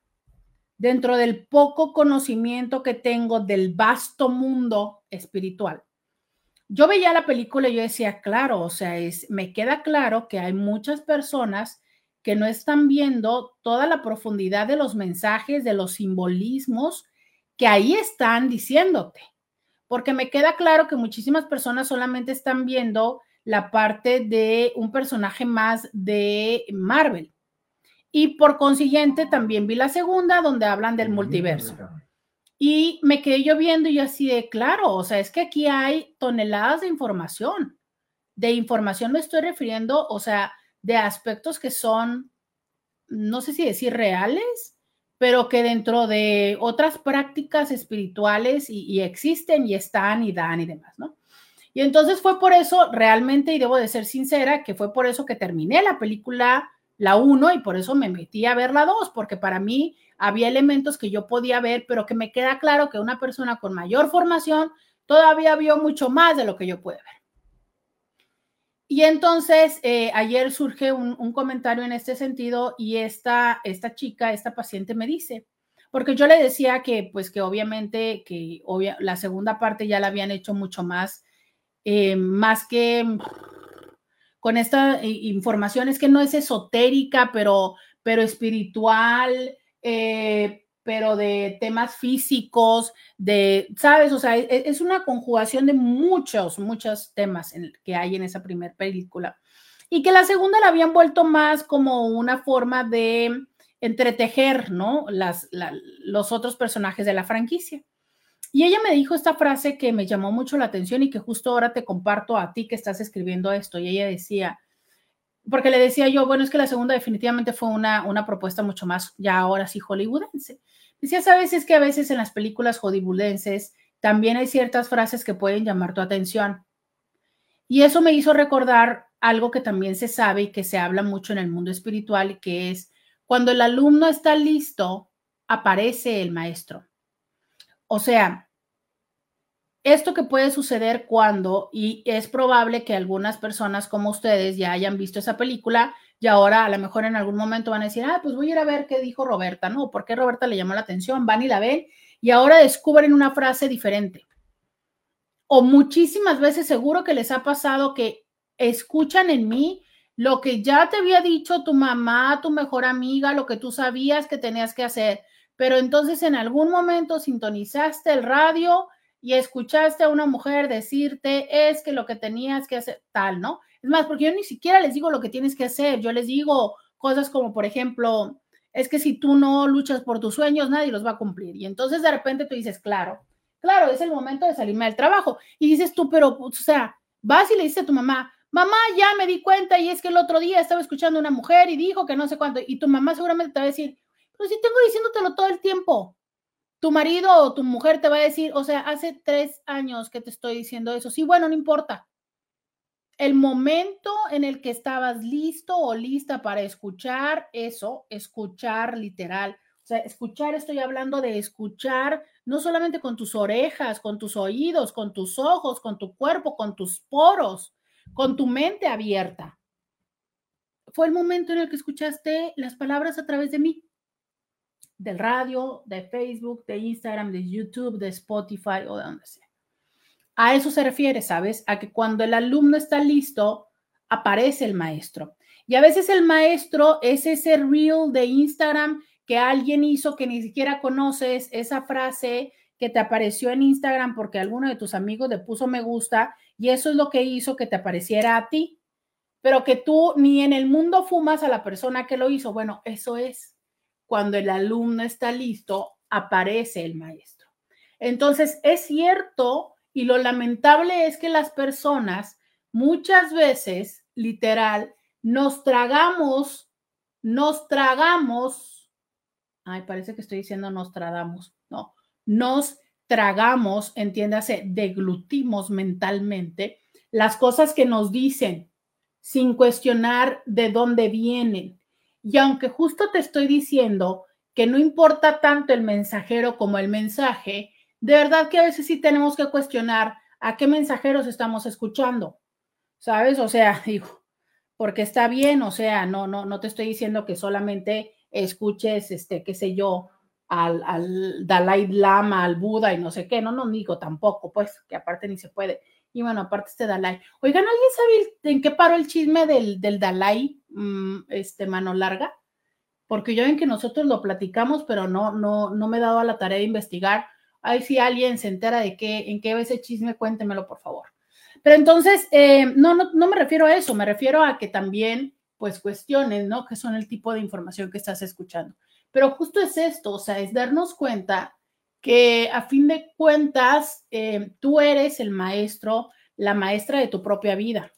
dentro del poco conocimiento que tengo del vasto mundo espiritual. yo veía la película y yo decía, claro, o sea, me queda claro que hay muchas personas que no están viendo toda la profundidad de los mensajes, de los simbolismos que ahí están diciéndote. Porque me queda claro que muchísimas personas solamente están viendo la parte de un personaje más de Marvel. Y por consiguiente también vi la segunda donde hablan del multiverso. Y me quedé yo viendo y así de claro, o sea, es que aquí hay toneladas de información. De información me estoy refiriendo, o sea, de aspectos que son, no sé si decir reales, pero que dentro de otras prácticas espirituales y, existen y están y dan y demás, ¿no? Y entonces fue por eso realmente, y debo de ser sincera, que fue por eso que terminé la película, la 1, y por eso me metí a ver la 2, porque para mí había elementos que yo podía ver, pero que me queda claro que una persona con mayor formación todavía vio mucho más de lo que yo pude ver. Y entonces eh, ayer surge un, comentario en este sentido y esta, esta chica, esta paciente me dice, porque yo le decía que pues que obviamente que la segunda parte ya la habían hecho mucho más, eh, más que con esta eh, información, es que no es esotérica, pero, pero espiritual, pero de temas físicos, de, ¿sabes? O sea, e, es, una conjugación de muchos, muchos temas que hay en esa primera película. Y que la segunda la habían vuelto más como una forma de entretejer, ¿no? Los otros personajes de la franquicia. Y ella me dijo esta frase que me llamó mucho la atención y que justo ahora te comparto a ti que estás escribiendo esto. Y ella decía, porque le decía yo, bueno, es que la segunda definitivamente fue una, una propuesta mucho más, ya ahora sí, hollywoodense. Decía, sabes, es que a veces en las películas hollywoodenses también hay ciertas frases que pueden llamar tu atención. Y eso me hizo recordar algo que también se sabe y que se habla mucho en el mundo espiritual, que es cuando el alumno está listo, aparece el maestro. O sea, esto que puede suceder cuando, y es probable que algunas personas como ustedes ya hayan visto esa película y ahora a lo mejor en algún momento van a decir, ah, pues voy a ir a ver qué dijo Roberta, ¿no? ¿Por qué Roberta le llamó la atención? Van y la ven y ahora descubren una frase diferente. O muchísimas veces seguro que les ha pasado que escuchan en mí lo que ya te había dicho tu mamá, tu mejor amiga, lo que tú sabías que tenías que hacer, pero entonces en algún momento sintonizaste el radio y escuchaste a una mujer decirte es que lo que tenías que hacer tal, ¿no? Es más, porque yo ni siquiera les digo lo que tienes que hacer, yo les digo cosas como, por ejemplo, es que si tú no luchas por tus sueños, nadie los va a cumplir. Y entonces de repente tú dices, claro, claro, es el momento de salirme del trabajo. Y dices tú, pero, o sea, vas y le dices a tu mamá, mamá, ya me di cuenta y es que el otro día estaba escuchando a una mujer y dijo que no sé cuánto. Y tu mamá seguramente te va a decir, pero si tengo diciéndotelo todo el tiempo tu marido o tu mujer te va a decir, o sea, hace tres años que te estoy diciendo eso. Sí, bueno, no importa. El momento en el que estabas listo o lista para escuchar eso, escuchar literal. O sea, escuchar, estoy hablando de escuchar no solamente con tus orejas, con tus oídos, con tus ojos, con tu cuerpo, con tus poros, con tu mente abierta. Fue el momento en el que escuchaste las palabras a través de mí del radio, de Facebook, de Instagram, de YouTube, de Spotify o de donde sea. A eso se refiere, ¿sabes? A que cuando el alumno está listo, aparece el maestro. Y a veces el maestro es ese reel de Instagram que alguien hizo que ni siquiera conoces, esa frase que te apareció en Instagram porque alguno de tus amigos le puso me gusta y eso es lo que hizo que te apareciera a ti, pero que tú ni en el mundo fumas a la persona que lo hizo. Bueno, eso es cuando el alumno está listo, aparece el maestro. Entonces, es cierto y lo lamentable es que las personas muchas veces, literal, nos tragamos, nos tragamos, ay, parece que estoy diciendo nos tragamos, no, nos tragamos, entiéndase, deglutimos mentalmente las cosas que nos dicen sin cuestionar de dónde vienen, y aunque justo te estoy diciendo que no importa tanto el mensajero como el mensaje, de verdad que a veces sí tenemos que cuestionar a qué mensajeros estamos escuchando. ¿Sabes? O sea, digo, porque está bien, o sea, no, no, no te estoy diciendo que solamente escuches, este, qué sé yo, al, al Dalai Lama, al Buda y no sé qué, no, no digo tampoco, pues, que aparte ni se puede, Y bueno, aparte este Dalai. Oigan, ¿alguien sabe en qué paró el chisme del, del Dalai, mm, este, mano larga? Porque yo ven que nosotros lo platicamos, pero no, no, no me he dado a la tarea de investigar. Ahí si alguien se entera de qué, en qué va ese chisme, cuéntemelo, por favor. Pero entonces, eh, no, no, no me refiero a eso, me refiero a que también, pues, cuestiones, ¿no? Que son el tipo de información que estás escuchando. Pero justo es esto, o sea, es darnos cuenta que a fin de cuentas, eh, tú eres el maestro, la maestra de tu propia vida.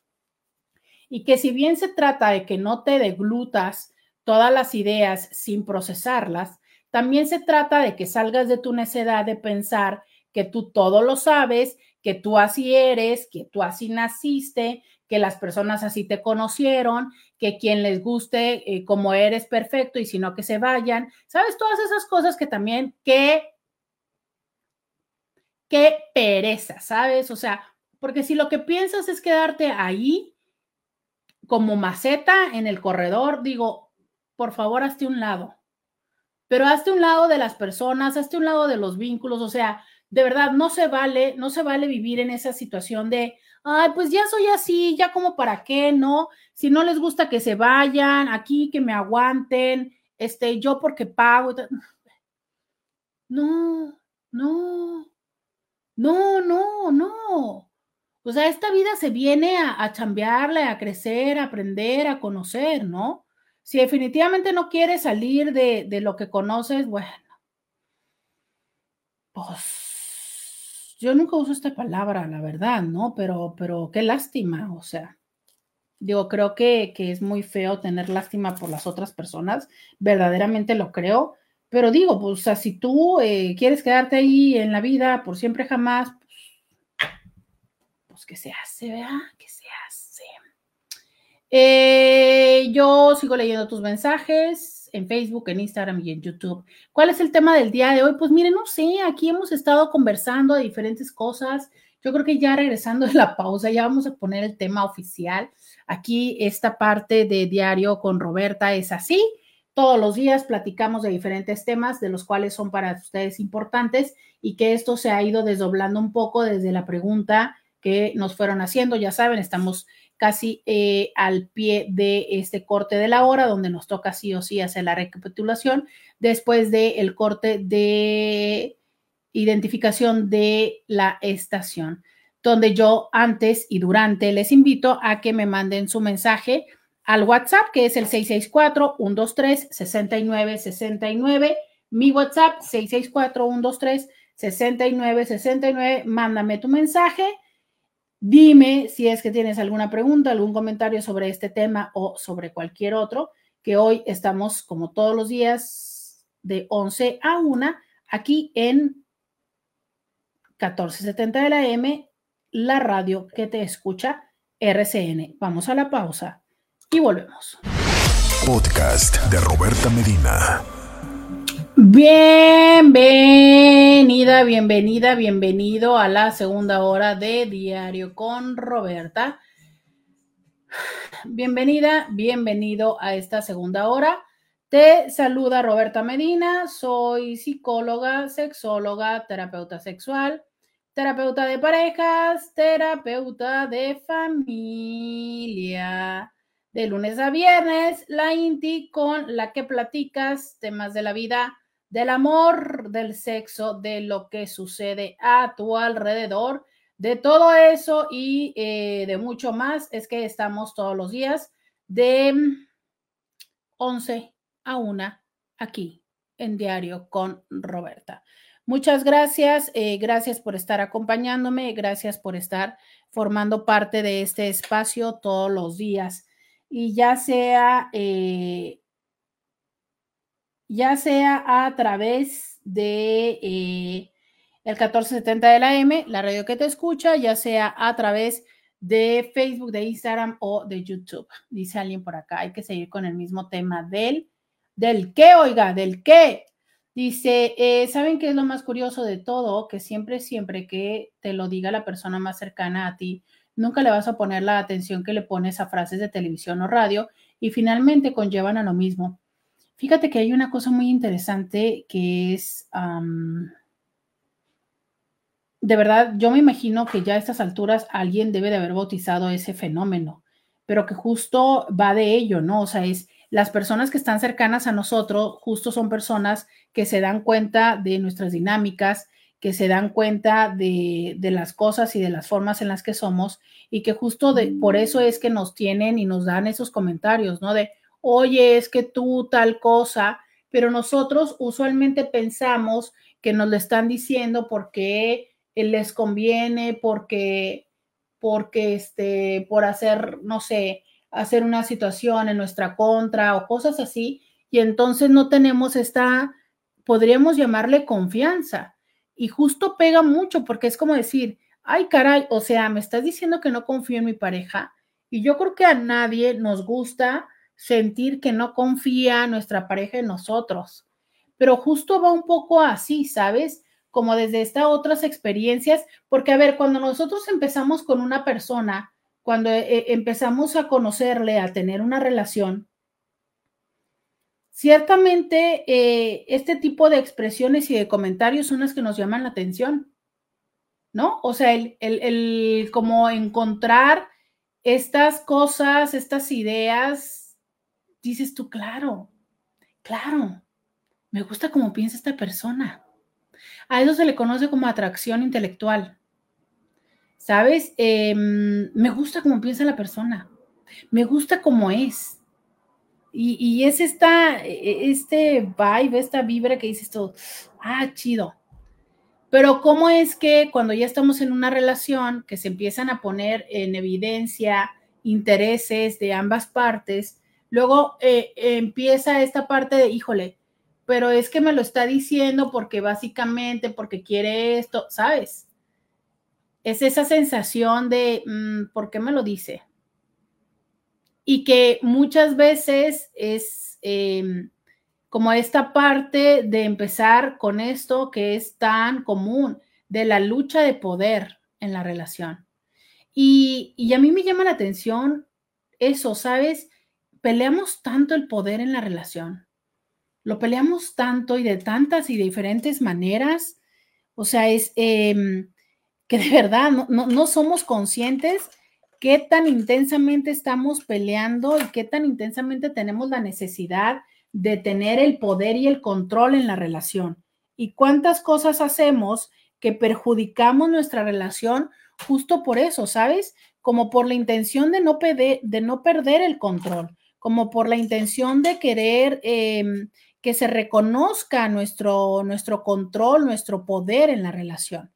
Y que si bien se trata de que no te deglutas todas las ideas sin procesarlas, también se trata de que salgas de tu necedad de pensar que tú todo lo sabes, que tú así eres, que tú así naciste, que las personas así te conocieron, que quien les guste eh, como eres perfecto y si no que se vayan. ¿Sabes? Todas esas cosas que también, que, qué pereza, ¿sabes? O sea, porque si lo que piensas es quedarte ahí como maceta en el corredor, digo, por favor, hazte un lado. Pero hazte un lado de las personas, hazte un lado de los vínculos, o sea, de verdad, no se vale, no se vale vivir en esa situación de, ay, pues ya soy así, ya como para qué, ¿no? Si no les gusta que se vayan, aquí que me aguanten, este, yo porque pago. No, no, no, no, no. O sea, esta vida se viene a, a a crecer, a aprender, a conocer, ¿no? Si definitivamente no quieres salir de, de lo que conoces, bueno, pues yo nunca uso esta palabra, la verdad, ¿no? Pero, pero qué lástima, o sea, digo, creo que, es muy feo tener lástima por las otras personas, verdaderamente lo creo, pero digo, pues, o si tú eh, quieres quedarte ahí en la vida por siempre jamás, pues, pues que se hace, ¿verdad? Que se hace. Eh, yo sigo leyendo tus mensajes en Facebook, en Instagram y en YouTube. ¿Cuál es el tema del día de hoy? Pues miren, no sé, aquí hemos estado conversando de diferentes cosas. Yo creo que ya regresando de la pausa, ya vamos a poner el tema oficial. Aquí esta parte de diario con Roberta es así. Todos los días platicamos de diferentes temas, de los cuales son para ustedes importantes y que esto se ha ido desdoblando un poco desde la pregunta que nos fueron haciendo. Ya saben, estamos casi eh, al pie de este corte de la hora, donde nos toca sí o sí hacer la recapitulación después del corte de identificación de la estación, donde yo antes y durante les invito a que me manden su mensaje al WhatsApp, que es el 664-123-6969. Mi WhatsApp, 664-123-6969. Mándame tu mensaje Dime si es que tienes alguna pregunta, algún comentario sobre este tema o sobre cualquier otro, que hoy estamos como todos los días de 11 a 1 aquí en 1470 de la M, la radio que te escucha RCN. Vamos a la pausa y volvemos. Podcast de Roberta Medina. Bienvenida, bienvenida, bienvenido a la segunda hora de Diario con Roberta. Bienvenida, bienvenido a esta segunda hora. Te saluda Roberta Medina, soy psicóloga, sexóloga, terapeuta sexual, terapeuta de parejas, terapeuta de familia. De lunes a viernes, la INTI con la que platicas temas de la vida del amor, del sexo, de lo que sucede a tu alrededor, de todo eso y eh, de mucho más, es que estamos todos los días de 11 a 1 aquí en Diario con Roberta. Muchas gracias, eh, gracias por estar acompañándome, gracias por estar formando parte de este espacio todos los días. Y ya sea eh, ya sea a través de eh, el 1470 de la M, la radio que te escucha, ya sea a través de Facebook, de Instagram o de YouTube. Dice alguien por acá, hay que seguir con el mismo tema del, del qué, oiga, del qué. Dice, eh, ¿saben qué es lo más curioso de todo? Que siempre, siempre que te lo diga la persona más cercana a ti, nunca le vas a poner la atención que le pones a frases de televisión o radio y finalmente conllevan a lo mismo. Fíjate que hay una cosa muy interesante que es de verdad, yo me imagino que ya a estas alturas alguien debe de haber bautizado ese fenómeno, pero que justo va de ello, ¿no? O sea, es las personas que están cercanas a nosotros, justo son personas que se dan cuenta de nuestras dinámicas, que se dan cuenta de, las cosas y de las formas en las que somos y que justo de, por eso es que nos tienen y nos dan esos comentarios, ¿no? De, oye, es que tú tal cosa, pero nosotros usualmente pensamos que nos lo están diciendo porque les conviene, porque, porque este, por hacer, no sé, hacer una situación en nuestra contra o cosas así, y entonces no tenemos esta, podríamos llamarle confianza y justo pega mucho porque es como decir, ay caray, o sea, me estás diciendo que no confío en mi pareja y yo creo que a nadie nos gusta sentir que no confía nuestra pareja en nosotros, pero justo va un poco así, ¿sabes? Como desde estas otras experiencias, porque a ver, cuando nosotros empezamos con una persona, cuando eh, empezamos a conocerle, a tener una relación, Ciertamente, eh, este tipo de expresiones y de comentarios son las que nos llaman la atención, ¿no? O sea, el, el, como encontrar estas cosas, estas ideas, dices tú, claro, claro, me gusta cómo piensa esta persona. A eso se le conoce como atracción intelectual. ¿Sabes? Em, me gusta cómo piensa la persona. Me gusta cómo es. Y, es esta, e, este vibe, esta vibra que dices todo, ah, chido. Pero ¿cómo es que cuando ya estamos en una relación, que se empiezan a poner en evidencia intereses de ambas partes, luego eh, empieza esta parte de, híjole, pero es que me lo está diciendo porque básicamente, porque quiere esto, ¿sabes? Es esa sensación de, mm, ¿por qué me lo dice? Y que muchas veces es em, como esta parte de empezar con esto que es tan común de la lucha de poder en la relación. Y, a mí me llama la atención eso, ¿sabes? Peleamos tanto el poder en la relación. Lo peleamos tanto y de tantas y diferentes maneras. O sea, es em, que de verdad no, no somos conscientes qué tan intensamente estamos peleando y qué tan intensamente tenemos la necesidad de tener el poder y el control en la relación. Y cuántas cosas hacemos que perjudicamos nuestra relación justo por eso, ¿sabes? Como por la intención de no, perder, el control, como por la intención de querer em, que se reconozca nuestro control, nuestro poder en la relación.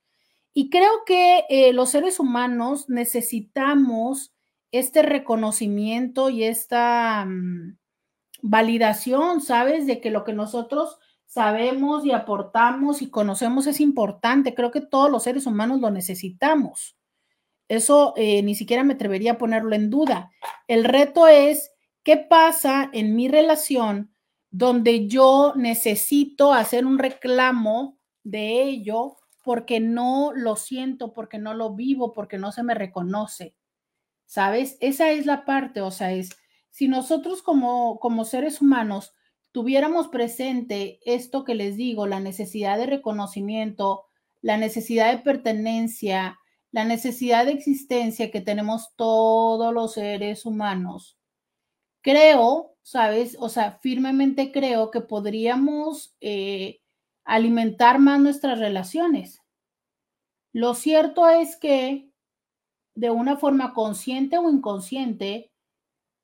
Y creo que eh, los seres humanos necesitamos este reconocimiento y esta mm, validación, ¿sabes? De que lo que nosotros sabemos y aportamos y conocemos es importante. Creo que todos los seres humanos lo necesitamos. Eso eh, ni siquiera me atrevería a ponerlo en duda. El reto es, ¿qué pasa en mi relación donde yo necesito hacer un reclamo de ello porque no lo siento, porque no lo vivo, porque no se me reconoce. ¿Sabes? Esa es la parte, o sea, es si nosotros como, como seres humanos tuviéramos presente esto que les digo, la necesidad de reconocimiento, la necesidad de pertenencia, la necesidad de existencia que tenemos todos los seres humanos, creo, ¿sabes? O sea, firmemente creo que podríamos eh, alimentar más nuestras relaciones. Lo cierto es que de una forma consciente o inconsciente,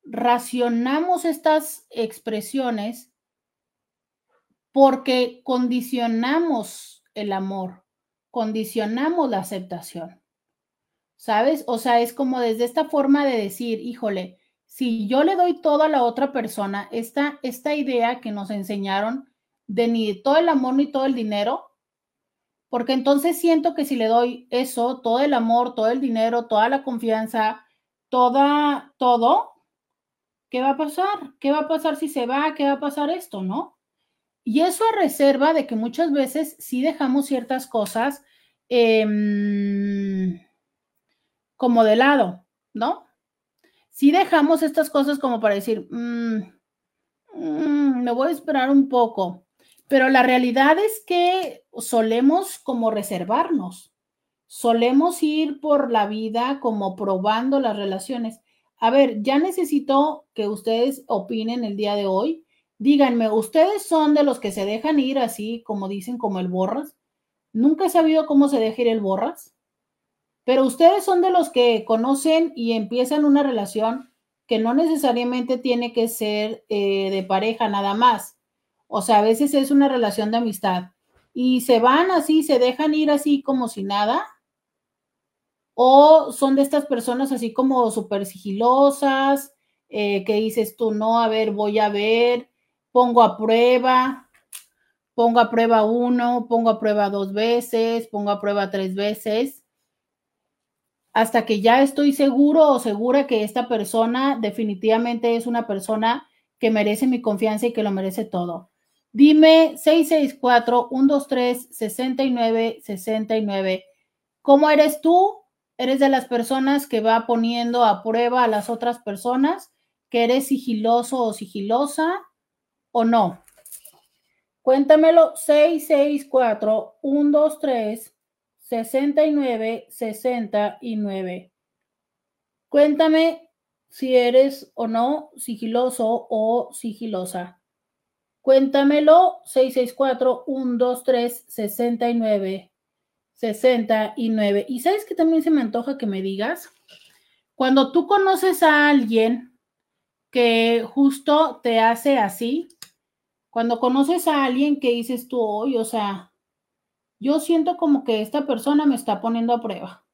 racionamos estas expresiones porque condicionamos el amor, condicionamos la aceptación. ¿Sabes? O sea, es como desde esta forma de decir, híjole, si yo le doy todo a la otra persona, esta, esta idea que nos enseñaron de ni todo el amor ni todo el dinero, porque entonces siento que si le doy eso, todo el amor, todo el dinero, toda la confianza, toda, todo, ¿qué va a pasar? ¿Qué va a pasar si se va? ¿Qué va a pasar esto, no? Y eso a reserva de que muchas veces sí dejamos ciertas cosas em, como de lado, ¿no? Si dejamos estas cosas como para decir, mm, mm, me voy a esperar un poco, pero la realidad es que solemos como reservarnos, solemos ir por la vida como probando las relaciones. A ver, ya necesito que ustedes opinen el día de hoy. Díganme, ¿ustedes son de los que se dejan ir así, como dicen, como el borras? Nunca he sabido cómo se deja ir el borras, pero ustedes son de los que conocen y empiezan una relación que no necesariamente tiene que ser eh, de pareja nada más. O sea, a veces es una relación de amistad. Y se van así, se dejan ir así como si nada. O son de estas personas así como súper sigilosas, eh, que dices tú, no, a ver, voy a ver, pongo a prueba, pongo a prueba uno, pongo a prueba dos veces, pongo a prueba tres veces, hasta que ya estoy seguro o segura que esta persona definitivamente es una persona que merece mi confianza y que lo merece todo. Dime 664-123-6969. ¿Cómo eres tú? ¿Eres de las personas que va poniendo a prueba a las otras personas? ¿Que eres sigiloso o sigilosa o no? Cuéntamelo 664 123 69 69. Cuéntame si eres o no sigiloso o sigilosa. Cuéntamelo 664 123 69 69. Y sabes que también se me antoja que me digas, cuando tú conoces a alguien que justo te hace así, cuando conoces a alguien que dices tú hoy, o sea, yo siento como que esta persona me está poniendo a prueba.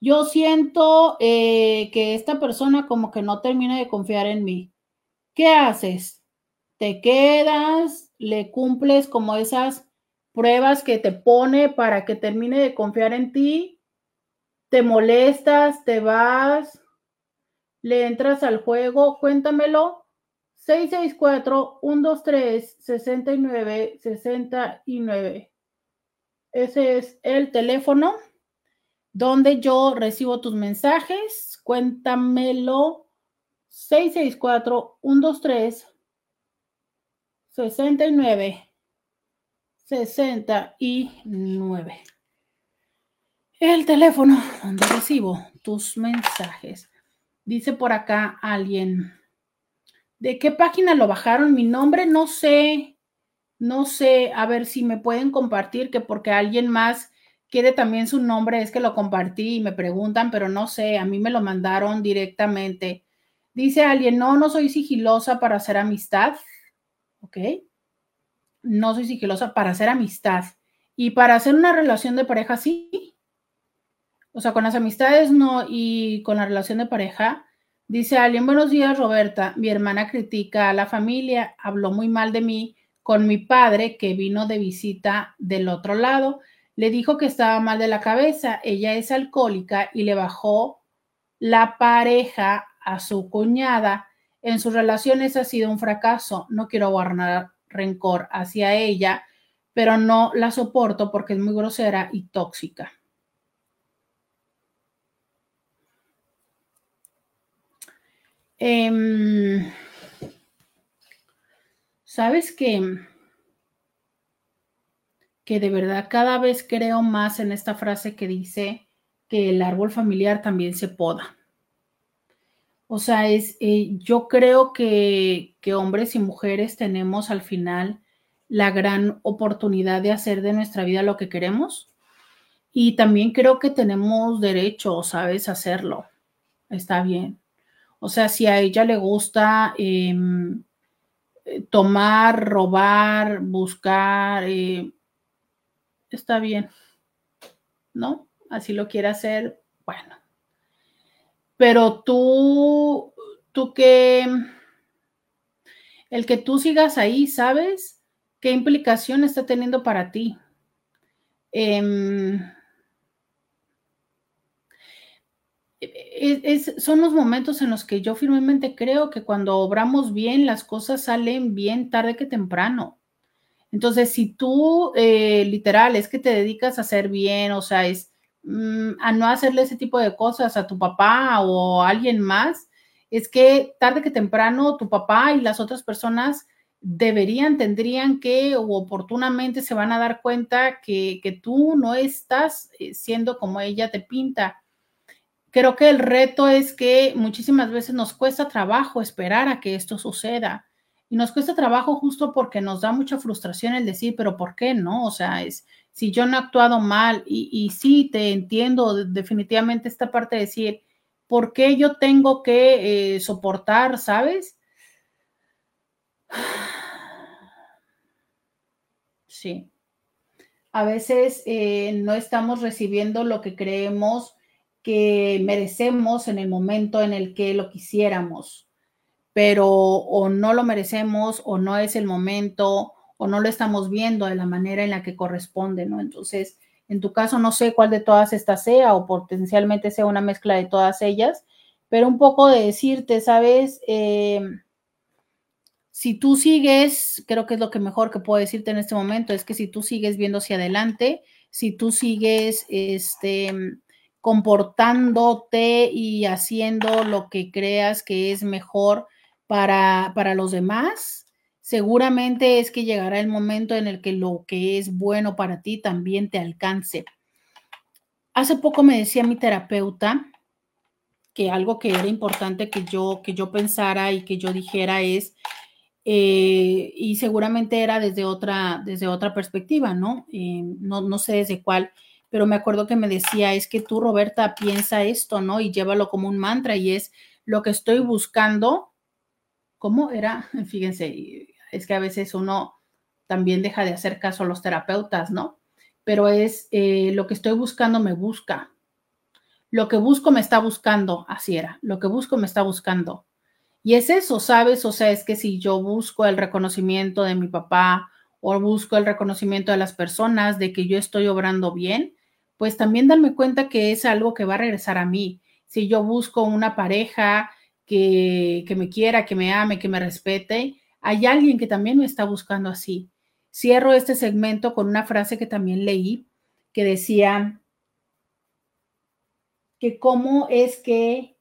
Yo siento eh, que esta persona como que no termina de confiar en mí. ¿Qué haces? ¿Te quedas? ¿Le cumples como esas pruebas que te pone para que termine de confiar en ti, te molestas, te vas, le entras al juego, cuéntamelo. 664-123-6969. Ese es el teléfono donde yo recibo tus mensajes. Cuéntamelo. 664-123-69. 69. El teléfono donde recibo tus mensajes. Dice por acá alguien, ¿de qué página lo bajaron? Mi nombre no sé, no sé, a ver si me pueden compartir, que porque alguien más quiere también su nombre, es que lo compartí y me preguntan, pero no sé, a mí me lo mandaron directamente. Dice alguien, no, no soy sigilosa para hacer amistad. ¿Ok? no soy sigilosa para hacer amistad. Y para hacer una relación de pareja, sí. O sea, con las amistades no. Y con la relación de pareja, dice alguien, buenos días, Roberta. Mi hermana critica a la familia, habló muy mal de mí con mi padre que vino de visita del otro lado. Le dijo que estaba mal de la cabeza. Ella es alcohólica y le bajó la pareja a su cuñada. En sus relaciones ha sido un fracaso. No quiero guardar, rencor hacia ella, pero no la soporto porque es muy grosera y tóxica. Em, ¿Sabes que, que de verdad cada vez creo más en esta frase que dice que el árbol familiar también se poda? O sea, es, eh, yo creo que, hombres y mujeres tenemos al final la gran oportunidad de hacer de nuestra vida lo que queremos. Y también creo que tenemos derecho, ¿sabes?, a hacerlo. Está bien. O sea, si a ella le gusta em, eh, tomar, robar, buscar, eh, está bien. ¿No? Así lo quiere hacer, bueno, pero tú, tú que, el que tú sigas ahí, ¿sabes qué implicación está teniendo para ti? Em, son los momentos en los que yo firmemente creo que cuando obramos bien, las cosas salen bien tarde que temprano. Entonces, si tú eh, literal es que te dedicas a hacer bien, o sea, es Mm, a no hacerle ese tipo de cosas a tu papá o a alguien más, es que tarde que temprano tu papá y las otras personas deberían, tendrían que o oportunamente se van a dar cuenta que, que tú no estás eh, siendo como ella te pinta. Creo que el reto es que muchísimas veces nos cuesta trabajo esperar a que esto suceda. Y nos cuesta trabajo justo porque nos da mucha frustración el decir, pero ¿por qué no? O sea, es si yo no he actuado mal y, y sí te entiendo definitivamente esta parte de decir, ¿por qué yo tengo que eh, soportar, sabes? Sí. A veces eh, no estamos recibiendo lo que creemos que merecemos en el momento en el que lo quisiéramos, pero o no lo merecemos o no es el momento o no lo estamos viendo de la manera en la que corresponde, ¿no? Entonces, en tu caso, no sé cuál de todas estas sea o potencialmente sea una mezcla de todas ellas, pero un poco de decirte, ¿sabes? Eh, si tú sigues, creo que es lo que mejor que puedo decirte en este momento, es que si tú sigues viendo hacia adelante, si tú sigues este, comportándote y haciendo lo que creas que es mejor para, para los demás, seguramente es que llegará el momento en el que lo que es bueno para ti también te alcance. Hace poco me decía mi terapeuta que algo que era importante que yo, que yo pensara y que yo dijera es eh, y seguramente era desde otra, desde otra perspectiva, ¿no? Eh, ¿no? No sé desde cuál, pero me acuerdo que me decía, es que tú, Roberta, piensa esto, ¿no? Y llévalo como un mantra y es lo que estoy buscando. ¿Cómo era? Fíjense, es que a veces uno también deja de hacer caso a los terapeutas, ¿no? Pero es eh, lo que estoy buscando me busca. Lo que busco me está buscando, así era, lo que busco me está buscando. Y es eso, ¿sabes? O sea, es que si yo busco el reconocimiento de mi papá o busco el reconocimiento de las personas de que yo estoy obrando bien, pues también darme cuenta que es algo que va a regresar a mí. Si yo busco una pareja que, que me quiera, que me ame, que me respete, hay alguien que también me está buscando así. Cierro este segmento con una frase que también leí que decía que cómo es que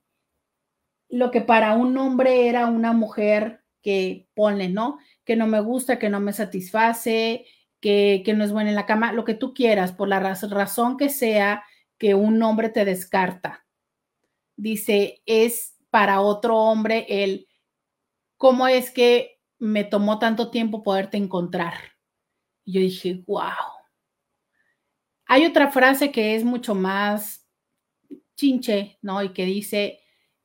lo que para un hombre era una mujer que pone, ¿no? Que no me gusta, que no me satisface, que, que no es buena en la cama, lo que tú quieras, por la razón que sea que un hombre te descarta. Dice, es para otro hombre el, ¿cómo es que me tomó tanto tiempo poderte encontrar? Y yo dije, wow. Hay otra frase que es mucho más chinche, ¿no? Y que dice,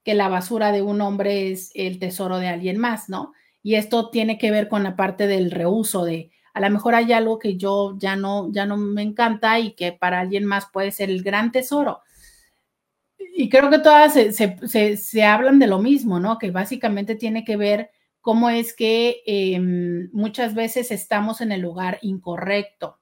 que la basura de un hombre es el tesoro de alguien más, ¿no? Y esto tiene que ver con la parte del reuso de a lo mejor hay algo que yo ya no ya no me encanta y que para alguien más puede ser el gran tesoro. Y creo que todas se, se, hablan de lo mismo, ¿no? Que básicamente tiene que ver cómo es que em, muchas veces estamos en el lugar incorrecto.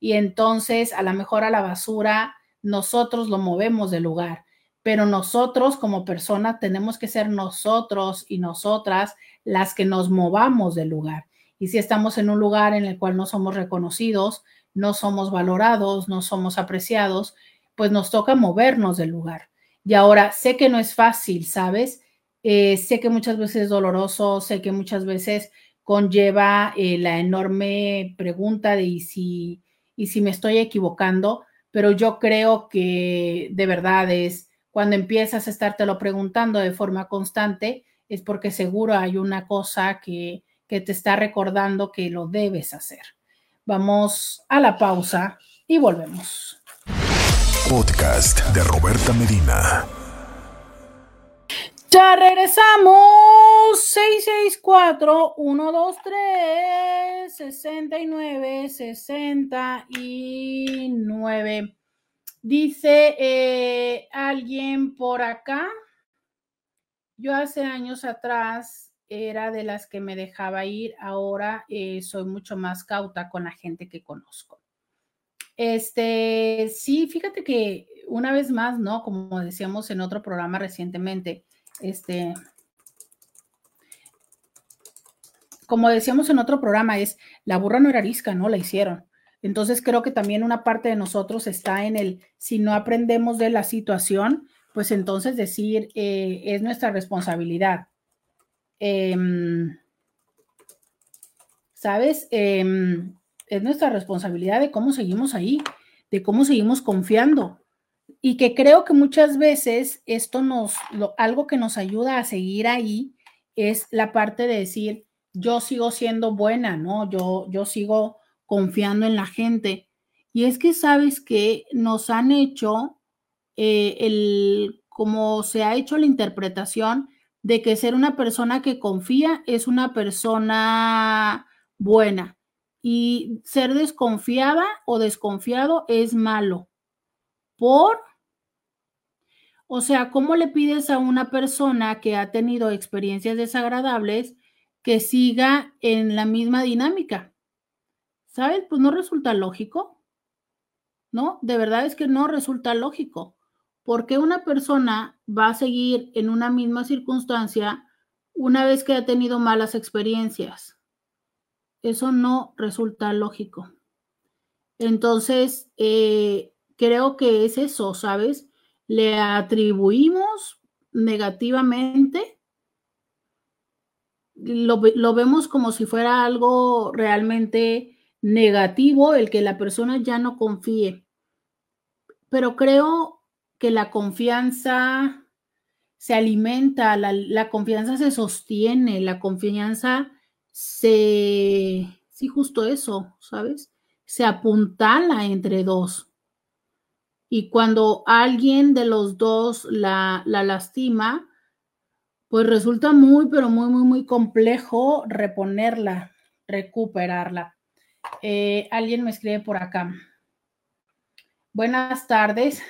Y entonces a lo mejor a la basura nosotros lo movemos del lugar pero nosotros como persona tenemos que ser nosotros y nosotras las que nos movamos del lugar. Y si estamos en un lugar en el cual no somos reconocidos, no somos valorados, no somos apreciados, pues nos toca movernos del lugar. Y ahora sé que no es fácil, ¿sabes? Eh, sé que muchas veces es doloroso, sé que muchas veces conlleva eh, la enorme pregunta de ¿y si, y si me estoy equivocando, pero yo creo que de verdad es cuando empiezas a estártelo preguntando de forma constante, es porque seguro hay una cosa que, que te está recordando que lo debes hacer. Vamos a la pausa y volvemos. Podcast de Roberta Medina. Ya regresamos. 664-123-69-69. Dice eh, alguien por acá, yo hace años atrás era de las que me dejaba ir, ahora eh, soy mucho más cauta con la gente que conozco. Este, sí, fíjate que una vez más, ¿no? Como decíamos en otro programa recientemente, este, como decíamos en otro programa, es la burra no era arisca, ¿no? La hicieron. Entonces creo que también una parte de nosotros está en el, si no aprendemos de la situación, pues entonces decir, eh, es nuestra responsabilidad. Em, ¿sabes? Em, es nuestra responsabilidad de cómo seguimos ahí, de cómo seguimos confiando. Y que creo que muchas veces esto nos, algo que nos ayuda a seguir ahí es la parte de decir, yo sigo siendo buena, ¿no? Yo, yo sigo confiando en la gente. Y es que sabes que nos han hecho eh, el, como se ha hecho la interpretación de que ser una persona que confía es una persona buena y ser desconfiada o desconfiado es malo. Por, o sea, ¿cómo le pides a una persona que ha tenido experiencias desagradables que siga en la misma dinámica? ¿Sabes? Pues no resulta lógico. ¿No? De verdad es que no resulta lógico. porque una persona va a seguir en una misma circunstancia una vez que ha tenido malas experiencias? Eso no resulta lógico. Entonces, eh, creo que es eso, ¿sabes? Le atribuimos negativamente, lo, lo, vemos como si fuera algo realmente negativo el que la persona ya no confíe. Pero creo que la confianza se alimenta, la, la confianza se sostiene, la confianza se, sí, justo eso, ¿sabes? Se apuntala entre dos. Y cuando alguien de los dos la, la lastima, pues resulta muy, pero muy, muy, muy complejo reponerla, recuperarla. Eh, alguien me escribe por acá. Buenas tardes.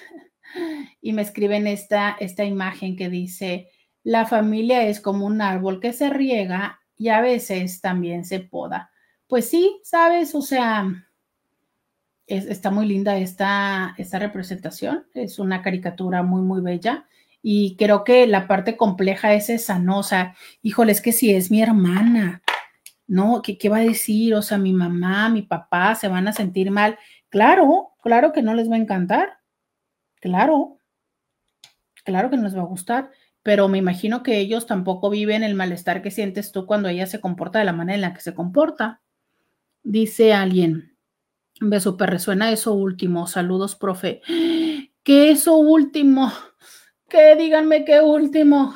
Y me escriben esta, esta imagen que dice, la familia es como un árbol que se riega y a veces también se poda. Pues sí, sabes, o sea, está muy linda esta, esta representación, es una caricatura muy, muy bella. Y creo que la parte compleja es esa, ¿no? O sea, híjole, es que si es mi hermana, ¿no? ¿Qué, ¿Qué va a decir? O sea, mi mamá, mi papá se van a sentir mal. Claro, claro que no les va a encantar. Claro, claro que no les va a gustar pero me imagino que ellos tampoco viven el malestar que sientes tú cuando ella se comporta de la manera en la que se comporta. Dice alguien, me super resuena eso último, saludos, profe. ¿Qué eso último? ¿Qué? Díganme qué último.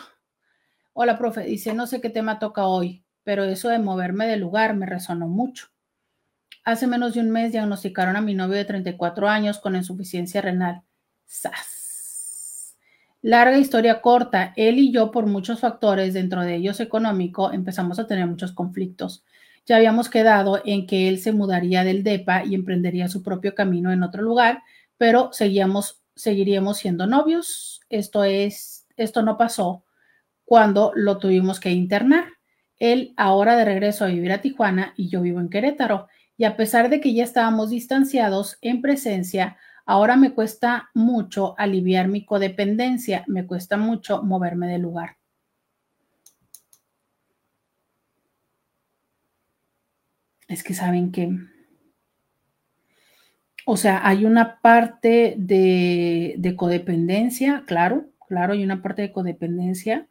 Hola, profe, dice, no sé qué tema toca hoy, pero eso de moverme de lugar me resonó mucho. Hace menos de un mes diagnosticaron a mi novio de 34 años con insuficiencia renal. ¡Sas! Larga historia corta, él y yo por muchos factores, dentro de ellos económico, empezamos a tener muchos conflictos. Ya habíamos quedado en que él se mudaría del DEPA y emprendería su propio camino en otro lugar, pero seguíamos, seguiríamos siendo novios. Esto es, esto no pasó cuando lo tuvimos que internar. Él ahora de regreso a vivir a Tijuana y yo vivo en Querétaro. Y a pesar de que ya estábamos distanciados en presencia, Ahora me cuesta mucho aliviar mi codependencia, me cuesta mucho moverme del lugar. Es que saben que, o sea, hay una parte de, codependencia, claro, claro, hay una parte de codependencia,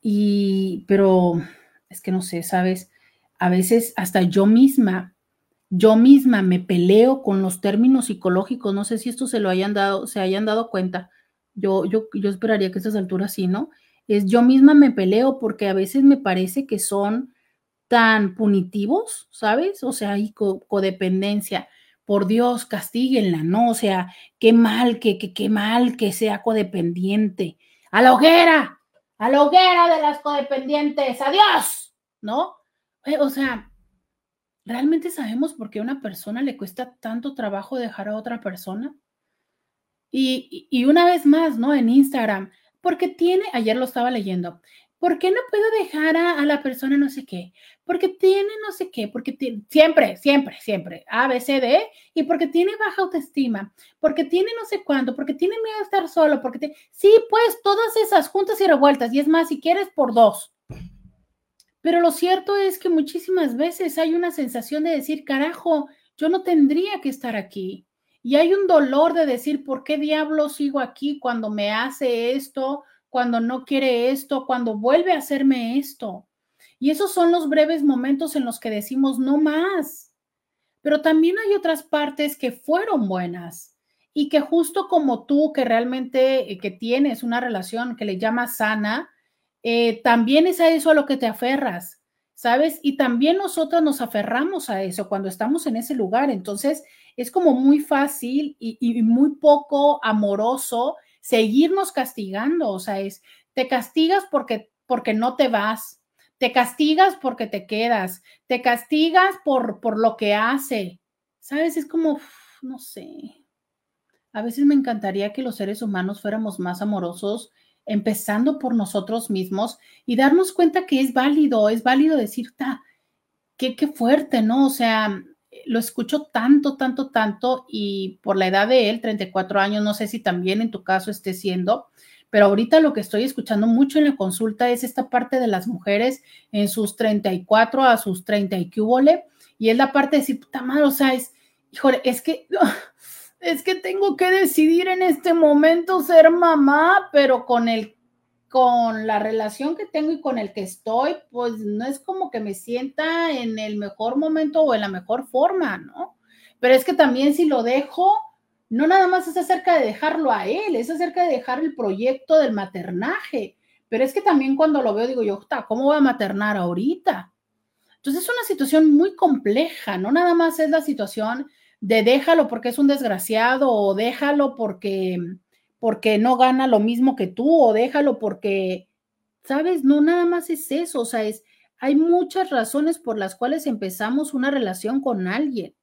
y, pero es que no sé, sabes, a veces hasta yo misma yo misma me peleo con los términos psicológicos, no sé si esto se lo hayan dado, se hayan dado cuenta. Yo, yo, yo esperaría que a estas alturas sí, ¿no? Es yo misma me peleo porque a veces me parece que son tan punitivos, ¿sabes? O sea, hay codependencia. Por Dios, castíguenla, ¿no? O sea, qué mal, que, que, qué mal que sea codependiente. A la hoguera, a la hoguera de las codependientes, adiós, ¿no? Eh, o sea, ¿Realmente sabemos por qué a una persona le cuesta tanto trabajo dejar a otra persona? Y, una vez más, ¿no? En Instagram, porque tiene, ayer lo estaba leyendo, ¿por qué no puedo dejar a, la persona no sé qué? Porque tiene no sé qué, porque tiene, siempre, siempre, siempre, A, B, C, D, y porque tiene baja autoestima, porque tiene no sé cuánto, porque tiene miedo a estar solo, porque te, sí, pues todas esas juntas y revueltas, y es más, si quieres, por dos. Pero lo cierto es que muchísimas veces hay una sensación de decir, carajo, yo no tendría que estar aquí. Y hay un dolor de decir, ¿por qué diablo sigo aquí cuando me hace esto, cuando no quiere esto, cuando vuelve a hacerme esto? Y esos son los breves momentos en los que decimos no más. Pero también hay otras partes que fueron buenas y que justo como tú que realmente eh, que tienes una relación que le llamas sana, eh, también es a eso a lo que te aferras, ¿sabes? Y también nosotros nos aferramos a eso cuando estamos en ese lugar. Entonces es como muy fácil y muy poco amoroso seguirnos castigando. O sea, es, te castigas porque, porque no te vas, te castigas porque te quedas, te castigas por, por lo que hace. ¿Sabes? Es como, no sé. A veces me encantaría que los seres humanos fuéramos más amorosos, empezando por nosotros mismos y darnos cuenta que es válido, es válido decir, ta, qué, qué fuerte, ¿no? O sea, lo escucho tanto, tanto, tanto y por la edad de él, 34 años, no sé si también en tu caso esté siendo, pero ahorita lo que estoy escuchando mucho en la consulta es esta parte de las mujeres en sus 34 a sus 30 y que y es la parte de decir, puta madre, o sea, es, híjole, es que, es que tengo que decidir en este momento ser mamá, pero con el con la relación que tengo y con el que estoy, pues no es como que me sienta en el mejor momento o en la mejor forma, ¿no? Pero es que también si lo dejo, no nada más es acerca de dejarlo a él, es acerca de dejar el proyecto del maternaje. Pero es que también cuando lo veo digo yo, ¿cómo voy a maternar ahorita? Entonces es una situación muy compleja, no nada más es la situación de déjalo porque es un desgraciado o déjalo porque porque no gana lo mismo que tú o déjalo porque sabes, no nada más es eso, o sea, es hay muchas razones por las cuales empezamos una relación con alguien.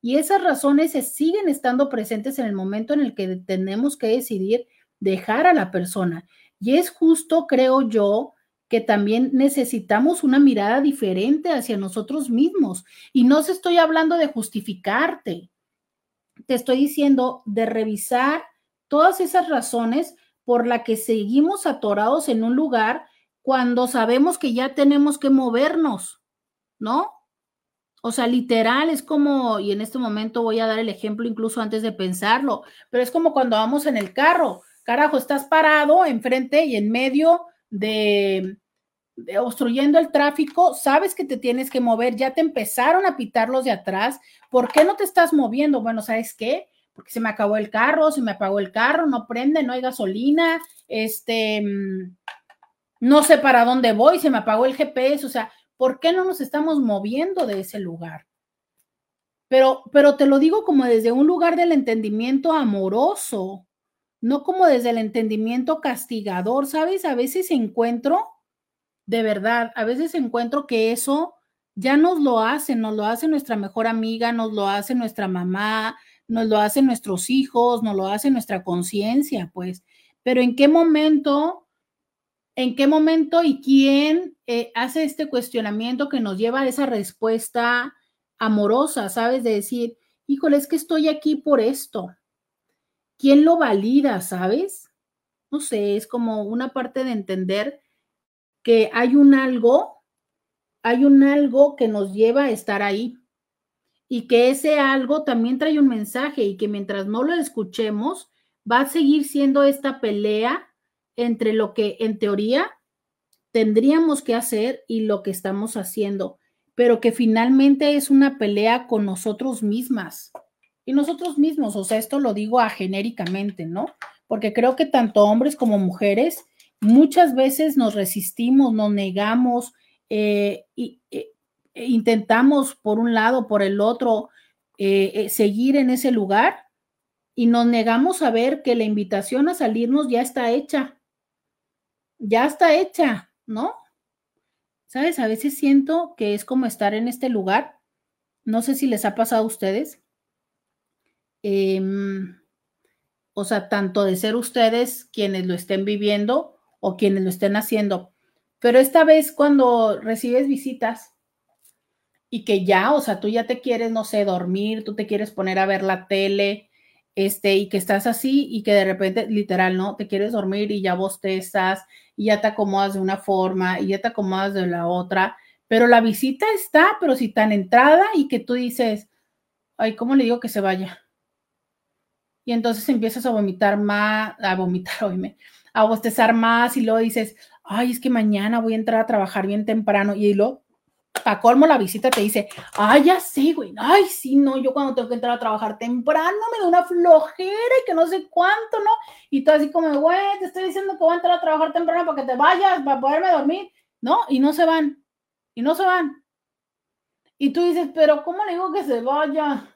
Y esas razones se siguen estando presentes en el momento en el que tenemos que decidir dejar a la persona. Y es justo, creo yo, que también necesitamos una mirada diferente hacia nosotros mismos. Y no se estoy hablando de justificarte, te estoy diciendo de revisar todas esas razones por las que seguimos atorados en un lugar cuando sabemos que ya tenemos que movernos, ¿no? O sea, literal, es como, y en este momento voy a dar el ejemplo incluso antes de pensarlo, pero es como cuando vamos en el carro, carajo, estás parado enfrente y en medio de, obstruyendo el tráfico, sabes que te tienes que mover, ya te empezaron a pitar los de atrás, ¿por qué no te estás moviendo? Bueno, ¿sabes qué? Porque se me acabó el carro, se me apagó el carro, no prende, no hay gasolina, este, mm, no sé para dónde voy, se me apagó el GPS, o sea, ¿Por qué no nos estamos moviendo de ese lugar? Pero, pero te lo digo como desde un lugar del entendimiento amoroso, no como desde el entendimiento castigador, ¿sabes? A veces encuentro, de verdad, a veces encuentro que eso ya nos lo hace, nos lo hace nuestra mejor amiga, nos lo hace nuestra mamá, nos lo hacen nuestros hijos, nos lo hace nuestra conciencia, pues. Pero ¿en qué momento en qué momento y quién eh, hace este cuestionamiento que nos lleva a esa respuesta amorosa, ¿sabes? De decir, híjole, es que estoy aquí por esto. ¿Quién lo valida, sabes? No sé, es como una parte de entender que hay un algo, hay un algo que nos lleva a estar ahí y que ese algo también trae un mensaje y que mientras no lo escuchemos, va a seguir siendo esta pelea entre lo que en teoría tendríamos que hacer y lo que estamos haciendo, pero que finalmente es una pelea con nosotros mismas y nosotros mismos, o sea, esto lo digo a genéricamente, ¿no? Porque creo que tanto hombres como mujeres muchas veces nos resistimos, nos negamos eh, y, e intentamos por un lado, por el otro, eh, eh, seguir en ese lugar y nos negamos a ver que la invitación a salirnos ya está hecha ya está hecha, ¿no? ¿Sabes? A veces siento que es como estar en este lugar. No sé si les ha pasado a ustedes. Em, o sea, tanto de ser ustedes quienes lo estén viviendo o quienes lo estén haciendo. Pero esta vez cuando recibes visitas y que ya, o sea, tú ya te quieres, no sé, dormir, tú te quieres poner a ver la tele, este, y que estás así y que de repente, literal, ¿no? Te quieres dormir y ya bostezas y ya te acomodas de una forma y ya te acomodas de la otra, pero la visita está, pero si tan entrada y que tú dices, ay, ¿cómo le digo que se vaya? Y entonces empiezas a vomitar más, a vomitar, oíme, a bostezar más y luego dices, ay, es que mañana voy a entrar a trabajar bien temprano y lo a colmo la visita te dice, ay, ya sé, güey, ay, sí, no, yo cuando tengo que entrar a trabajar temprano me da una flojera y que no sé cuánto, ¿no? Y tú así como, güey, te estoy diciendo que voy a entrar a trabajar temprano para que te vayas, para poderme dormir, ¿no? Y no se van, y no se van. Y tú dices, pero ¿cómo le digo que se vaya?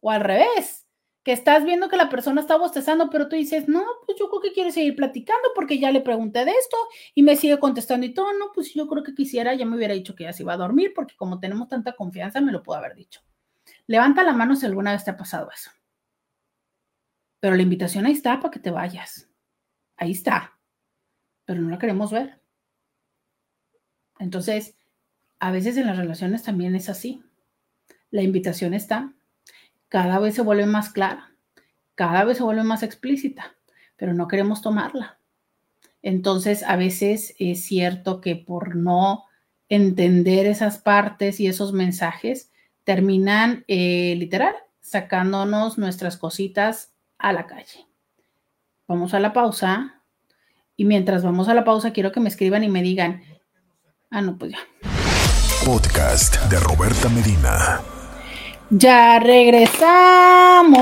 O al revés, que estás viendo que la persona está bostezando, pero tú dices, no, pues yo creo que quiere seguir platicando porque ya le pregunté de esto y me sigue contestando y todo, no, pues yo creo que quisiera, ya me hubiera dicho que ya se iba a dormir porque como tenemos tanta confianza, me lo puedo haber dicho. Levanta la mano si alguna vez te ha pasado eso. Pero la invitación ahí está para que te vayas. Ahí está. Pero no la queremos ver. Entonces, a veces en las relaciones también es así. La invitación está, cada vez se vuelve más clara, cada vez se vuelve más explícita, pero no queremos tomarla. Entonces, a veces es cierto que por no entender esas partes y esos mensajes, terminan eh, literal sacándonos nuestras cositas a la calle. Vamos a la pausa. Y mientras vamos a la pausa, quiero que me escriban y me digan, ah, no, pues ya. Podcast de Roberta Medina. Ya regresamos.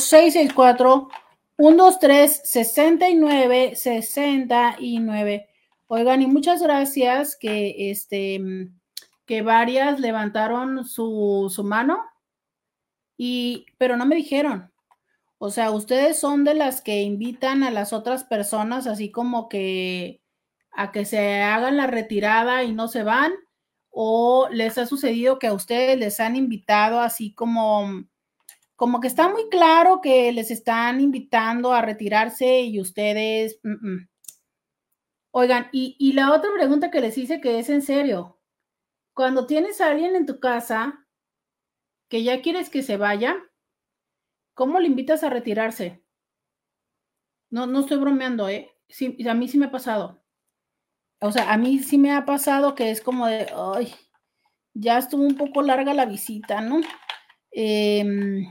664 123 69 69. Oigan, y muchas gracias que este que varias levantaron su, su mano y pero no me dijeron. O sea, ustedes son de las que invitan a las otras personas así como que a que se hagan la retirada y no se van o les ha sucedido que a ustedes les han invitado así como, como que está muy claro que les están invitando a retirarse y ustedes... Oigan, y, y la otra pregunta que les hice que es en serio, cuando tienes a alguien en tu casa que ya quieres que se vaya, ¿cómo le invitas a retirarse? No, no estoy bromeando, ¿eh? Sí, a mí sí me ha pasado o sea, a mí sí me ha pasado que es como de, ay, ya estuvo un poco larga la visita, ¿no? Em,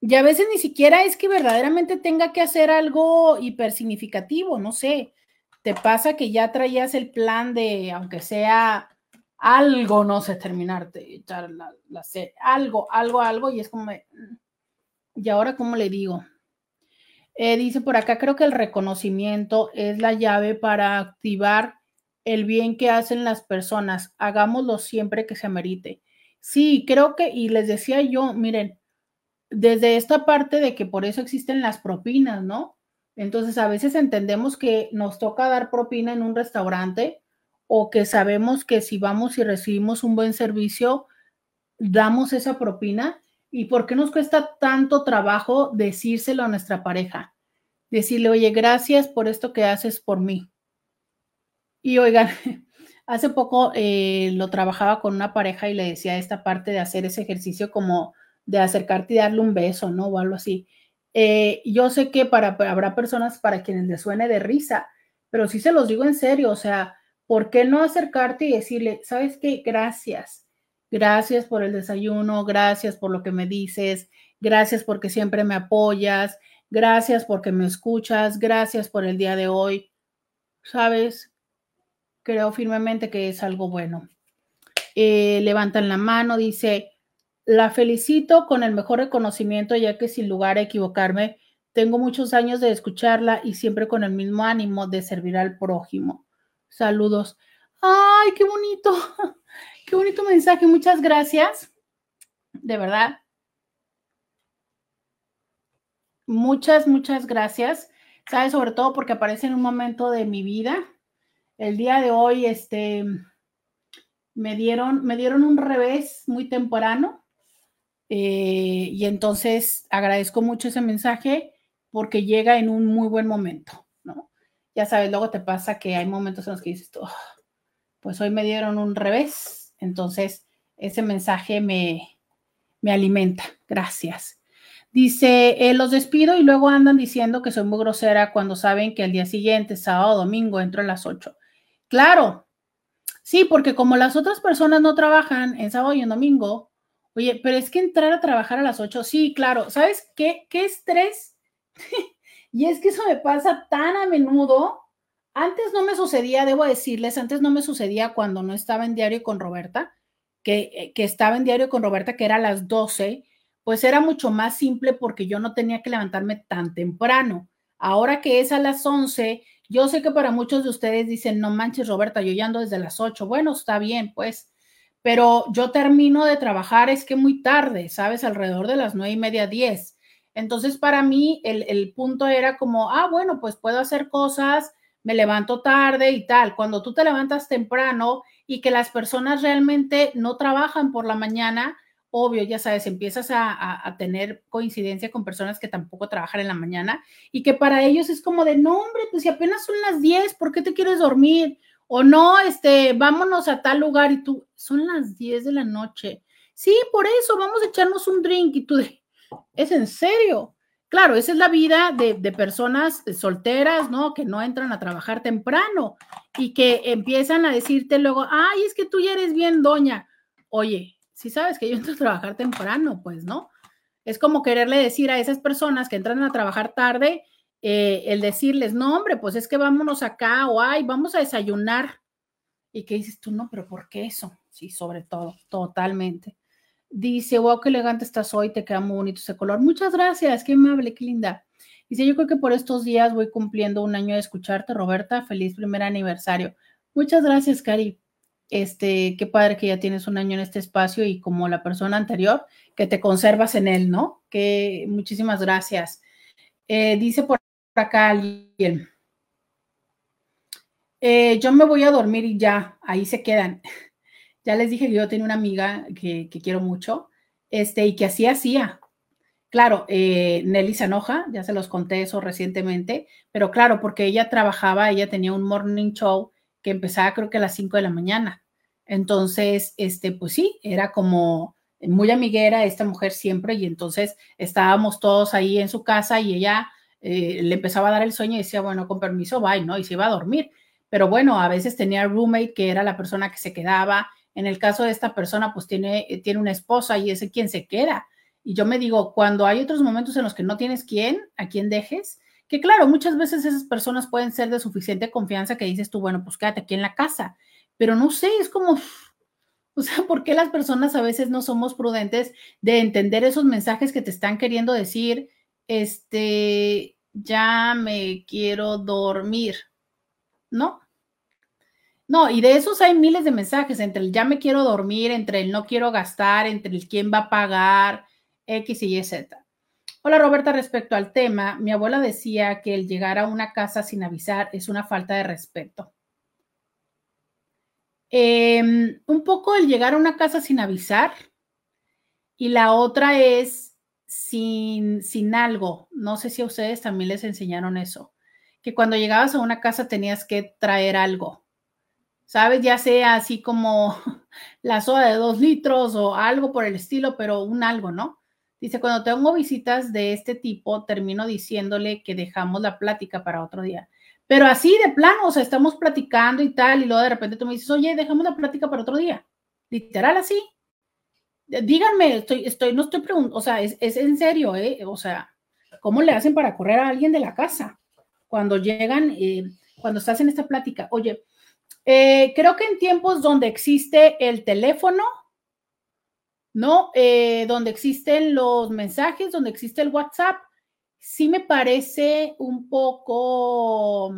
y a veces ni siquiera es que verdaderamente tenga que hacer algo hiper significativo, no sé. Te pasa que ya traías el plan de, aunque sea algo, no sé, terminarte, echar la, la algo, algo, algo, y es como, mm, ¿y ahora cómo le digo? Eh, dice por acá, creo que el reconocimiento es la llave para activar el bien que hacen las personas. Hagámoslo siempre que se merite. Sí, creo que, y les decía yo, miren, desde esta parte de que por eso existen las propinas, ¿no? Entonces, a veces entendemos que nos toca dar propina en un restaurante o que sabemos que si vamos y recibimos un buen servicio, damos esa propina ¿Y por qué nos cuesta tanto trabajo decírselo a nuestra pareja? Decirle, oye, gracias por esto que haces por mí. Y oigan, hace poco eh, lo trabajaba con una pareja y le decía esta parte de hacer ese ejercicio como de acercarte y darle un beso, ¿no? O algo así. Eh, yo sé que para, habrá personas para quienes les suene de risa, pero sí se los digo en serio, o sea, ¿por qué no acercarte y decirle, sabes qué? Gracias Gracias por el desayuno, gracias por lo que me dices, gracias porque siempre me apoyas, gracias porque me escuchas, gracias por el día de hoy. ¿Sabes? Creo firmemente que es algo bueno. Eh, levantan la mano, dice, la felicito con el mejor reconocimiento, ya que sin lugar a equivocarme, tengo muchos años de escucharla y siempre con el mismo ánimo de servir al prójimo. Saludos. ¡Ay, qué bonito! Qué bonito mensaje, muchas gracias. De verdad. Muchas, muchas gracias. ¿Sabes? Sobre todo porque aparece en un momento de mi vida. El día de hoy, este, me dieron, me dieron un revés muy temprano. Eh, y entonces agradezco mucho ese mensaje porque llega en un muy buen momento, ¿no? Ya sabes, luego te pasa que hay momentos en los que dices, oh, pues hoy me dieron un revés, entonces, ese mensaje me, me alimenta. Gracias. Dice, eh, los despido y luego andan diciendo que soy muy grosera cuando saben que el día siguiente, sábado domingo, entro a las 8. Claro, sí, porque como las otras personas no trabajan en sábado y en domingo, oye, pero es que entrar a trabajar a las 8, sí, claro, ¿sabes qué? ¿Qué estrés? y es que eso me pasa tan a menudo Antes no me sucedía, debo decirles, antes no me sucedía cuando no estaba en diario con Roberta, que, eh, que estaba en diario con Roberta, que era a las 12, pues era mucho más simple porque yo no tenía que levantarme tan temprano. Ahora que es a las 11, yo sé que para muchos de ustedes dicen, no manches, Roberta, yo ya ando desde las 8. Bueno, está bien, pues, pero yo termino de trabajar, es que muy tarde, ¿sabes? Alrededor de las nueve y media, 10. Entonces, para mí, el, el punto era como, ah, bueno, pues puedo hacer cosas, me levanto tarde y tal. Cuando tú te levantas temprano y que las personas realmente no trabajan por la mañana, obvio, ya sabes, empiezas a, tener coincidencia con personas que tampoco trabajan en la mañana y que para ellos es como de, no, hombre, pues si apenas son las 10, ¿por qué te quieres dormir? O no, este, vámonos a tal lugar y tú, son las 10 de la noche. Sí, por eso, vamos a echarnos un drink y tú, ¿es en serio? Claro, esa es la vida de, de, personas solteras, ¿no? Que no entran a trabajar temprano y que empiezan a decirte luego, ay, es que tú ya eres bien doña. Oye, si sabes que yo entro a trabajar temprano, pues, ¿no? Es como quererle decir a esas personas que entran a trabajar tarde, eh, el decirles, no, hombre, pues es que vámonos acá o ay, vamos a desayunar. ¿Y qué dices tú? No, pero ¿por qué eso? Sí, sobre todo, totalmente. Dice, wow, qué elegante estás hoy, te queda muy bonito ese color. Muchas gracias, qué amable, qué linda. Dice, yo creo que por estos días voy cumpliendo un año de escucharte, Roberta. Feliz primer aniversario. Muchas gracias, Cari este, qué padre que ya tienes un año en este espacio y como la persona anterior, que te conservas en él, ¿no? Que muchísimas gracias. Eh, dice por acá alguien, eh, yo me voy a dormir y ya, ahí se quedan. ya les dije que yo tenía una amiga que, quiero mucho, este, y que así hacía. Claro, eh, Nelly se enoja, ya se los conté eso recientemente, pero claro, porque ella trabajaba, ella tenía un morning show que empezaba creo que a las 5 de la mañana. Entonces, este, pues sí, era como muy amiguera esta mujer siempre y entonces estábamos todos ahí en su casa y ella eh, le empezaba a dar el sueño y decía, bueno, con permiso, bye, ¿no? Y se iba a dormir. Pero bueno, a veces tenía roommate que era la persona que se quedaba. En el caso de esta persona, pues tiene, eh, tiene una esposa y es quien se queda. Y yo me digo, cuando hay otros momentos en los que no tienes quién, a quién dejes, que claro, muchas veces esas personas pueden ser de suficiente confianza que dices tú, bueno, pues quédate aquí en la casa, pero no sé, es como, o sea, ¿por qué las personas a veces no somos prudentes de entender esos mensajes que te están queriendo decir, este, ya me quiero dormir, ¿no? No, y de esos hay miles de mensajes, entre el ya me quiero dormir, entre el no quiero gastar, entre el quién va a pagar, X y Z. Hola Roberta, respecto al tema, mi abuela decía que el llegar a una casa sin avisar es una falta de respeto. Em, un poco el llegar a una casa sin avisar y la otra es sin, sin algo. No sé si a ustedes también les enseñaron eso, que cuando llegabas a una casa tenías que traer algo. ¿Sabes? Ya sea así como la soda de dos litros o algo por el estilo, pero un algo, ¿no? Dice, cuando tengo visitas de este tipo, termino diciéndole que dejamos la plática para otro día. Pero así de plano, o sea, estamos platicando y tal, y luego de repente tú me dices, oye, dejamos la plática para otro día. Literal así. Díganme, estoy, estoy, no estoy preguntando, o sea, es, en serio, ¿eh? O sea, ¿cómo le hacen para correr a alguien de la casa? Cuando llegan, eh, cuando estás en esta plática, oye, eh, creo que en tiempos donde existe el teléfono, ¿no? Eh, donde existen los mensajes, donde existe el WhatsApp, sí me parece un poco,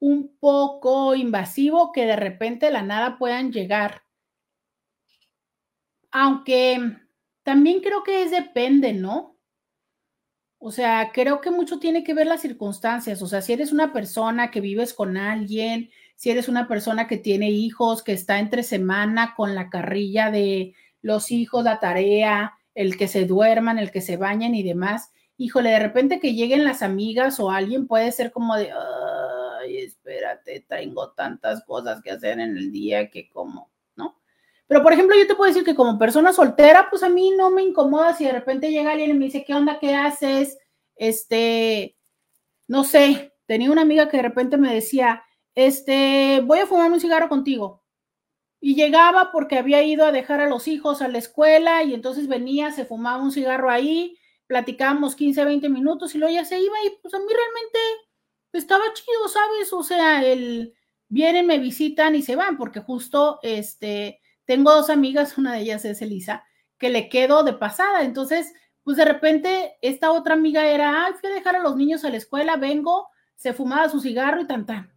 un poco invasivo que de repente de la nada puedan llegar. Aunque también creo que es depende, ¿no? O sea, creo que mucho tiene que ver las circunstancias. O sea, si eres una persona que vives con alguien, si eres una persona que tiene hijos, que está entre semana con la carrilla de los hijos, la tarea, el que se duerman, el que se bañen y demás, híjole, de repente que lleguen las amigas o alguien puede ser como de, ay, espérate, tengo tantas cosas que hacer en el día que como. Pero por ejemplo, yo te puedo decir que como persona soltera, pues a mí no me incomoda si de repente llega alguien y me dice, ¿qué onda? ¿Qué haces? Este, no sé, tenía una amiga que de repente me decía, este, voy a fumar un cigarro contigo. Y llegaba porque había ido a dejar a los hijos a la escuela y entonces venía, se fumaba un cigarro ahí, platicábamos 15, 20 minutos y luego ya se iba y pues a mí realmente estaba chido, ¿sabes? O sea, el vienen, me visitan y se van, porque justo este, tengo dos amigas, una de ellas es Elisa, que le quedo de pasada. Entonces, pues de repente esta otra amiga era, ay, fui a dejar a los niños a la escuela, vengo, se fumaba su cigarro y tan tan.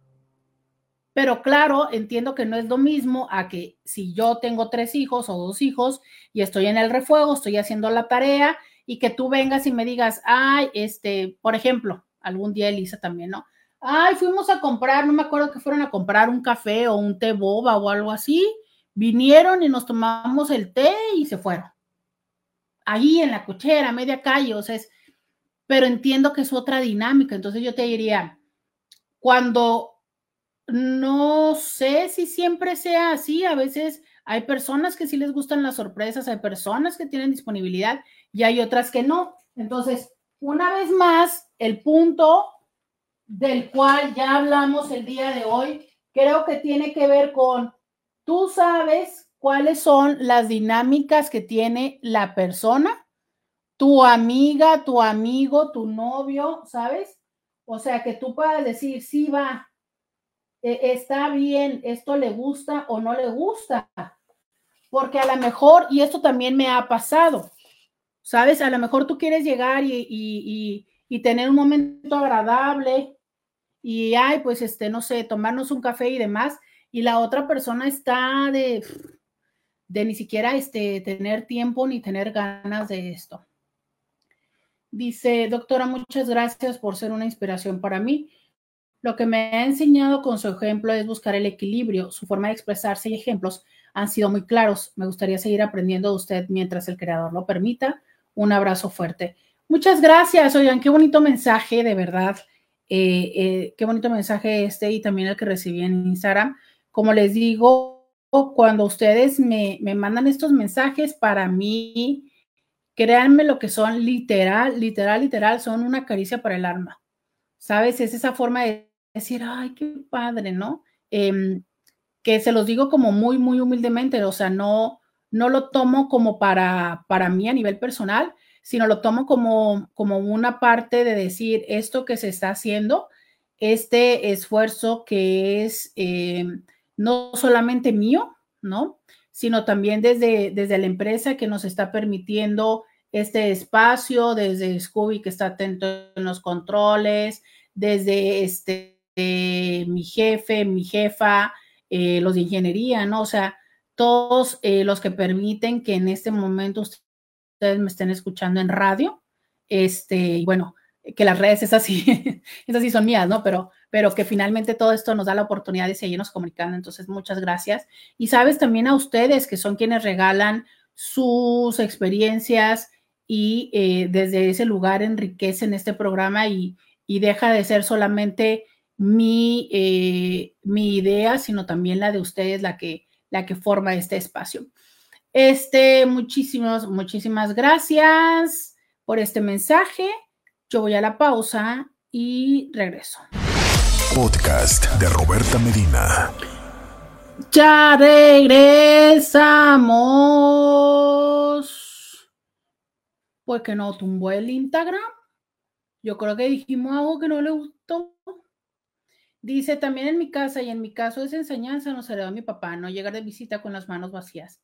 Pero claro, entiendo que no es lo mismo a que si yo tengo tres hijos o dos hijos y estoy en el refuego, estoy haciendo la tarea y que tú vengas y me digas, ay, este, por ejemplo, algún día Elisa también, ¿no? Ay, fuimos a comprar, no me acuerdo que fueron a comprar un café o un té boba o algo así. Vinieron y nos tomamos el té y se fueron. Ahí en la cochera, media calle, o sea, es, pero entiendo que es otra dinámica. Entonces yo te diría, cuando no sé si siempre sea así, a veces hay personas que sí les gustan las sorpresas, hay personas que tienen disponibilidad y hay otras que no. Entonces, una vez más, el punto del cual ya hablamos el día de hoy, creo que tiene que ver con, tú sabes cuáles son las dinámicas que tiene la persona, tu amiga, tu amigo, tu novio, ¿sabes? O sea, que tú puedas decir, sí, va, e, está bien, esto le gusta o no le gusta. Porque a lo mejor, y esto también me ha pasado, ¿sabes? A lo mejor tú quieres llegar y, tener un momento agradable y, ay, pues, este, no sé, tomarnos un café y demás, y la otra persona está de, de ni siquiera este, tener tiempo ni tener ganas de esto. Dice, doctora, muchas gracias por ser una inspiración para mí. Lo que me ha enseñado con su ejemplo es buscar el equilibrio. Su forma de expresarse y ejemplos han sido muy claros. Me gustaría seguir aprendiendo de usted mientras el creador lo permita. Un abrazo fuerte. Muchas gracias. Oigan, qué bonito mensaje, de verdad. Eh, eh, qué bonito mensaje este y también el que recibí en Instagram. Como les digo, cuando ustedes me, me mandan estos mensajes, para mí, créanme lo que son literal, literal, literal, son una caricia para el alma. ¿Sabes? Es esa forma de decir, ay, qué padre, ¿no? Em, que se los digo como muy, muy humildemente, o sea, no, no lo tomo como para, para mí a nivel personal, sino lo tomo como, como una parte de decir esto que se está haciendo, este esfuerzo que es em, no solamente mío, ¿no? Sino también desde, desde la empresa que nos está permitiendo este espacio, desde Scooby que está atento en los controles, desde este eh, mi jefe, mi jefa, eh, los de ingeniería, ¿no? O sea, todos eh, los que permiten que en este momento ustedes me estén escuchando en radio, este, bueno, que las redes es así, esas sí son mías, ¿no? Pero, pero que finalmente todo esto nos da la oportunidad de seguirnos comunicando. Entonces, muchas gracias. Y sabes también a ustedes que son quienes regalan sus experiencias y desde ese lugar enriquecen este programa y, y deja de ser solamente mi, eh, mi idea, sino también la de ustedes, la que, la que forma este espacio. Este, muchísimas, muchísimas gracias por este mensaje. Yo voy a la pausa y regreso. Podcast de Roberta Medina. Ya regresamos. Pues que no tumbó el Instagram. Yo creo que dijimos algo que no le gustó. Dice, también en mi casa y en mi caso esa enseñanza nos heredó a mi papá, no llegar de visita con las manos vacías.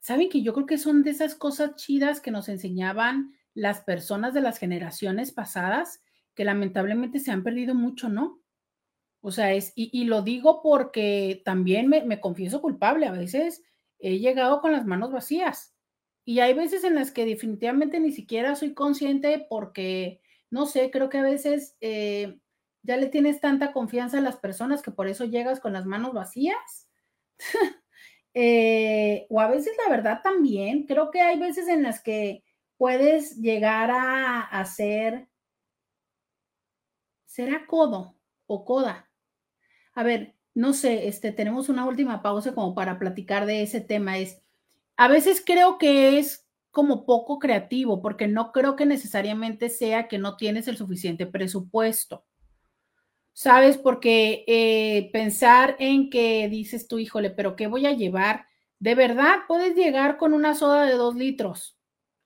Saben que yo creo que son de esas cosas chidas que nos enseñaban las personas de las generaciones pasadas, que lamentablemente se han perdido mucho, ¿no? O sea, es, y, lo digo porque también me, me confieso culpable, a veces he llegado con las manos vacías y hay veces en las que definitivamente ni siquiera soy consciente porque, no sé, creo que a veces... Eh, ya le tienes tanta confianza a las personas que por eso llegas con las manos vacías. Eh, o a veces la verdad también, creo que hay veces en las que puedes llegar a hacer, ¿será codo o coda? A ver, no sé, este, tenemos una última pausa como para platicar de ese tema. Es, a veces creo que es como poco creativo, porque no creo que necesariamente sea que no tienes el suficiente presupuesto. ¿sabes? Porque eh, pensar en que dices tú, híjole, pero ¿qué voy a llevar? De verdad, puedes llegar con una soda de dos litros.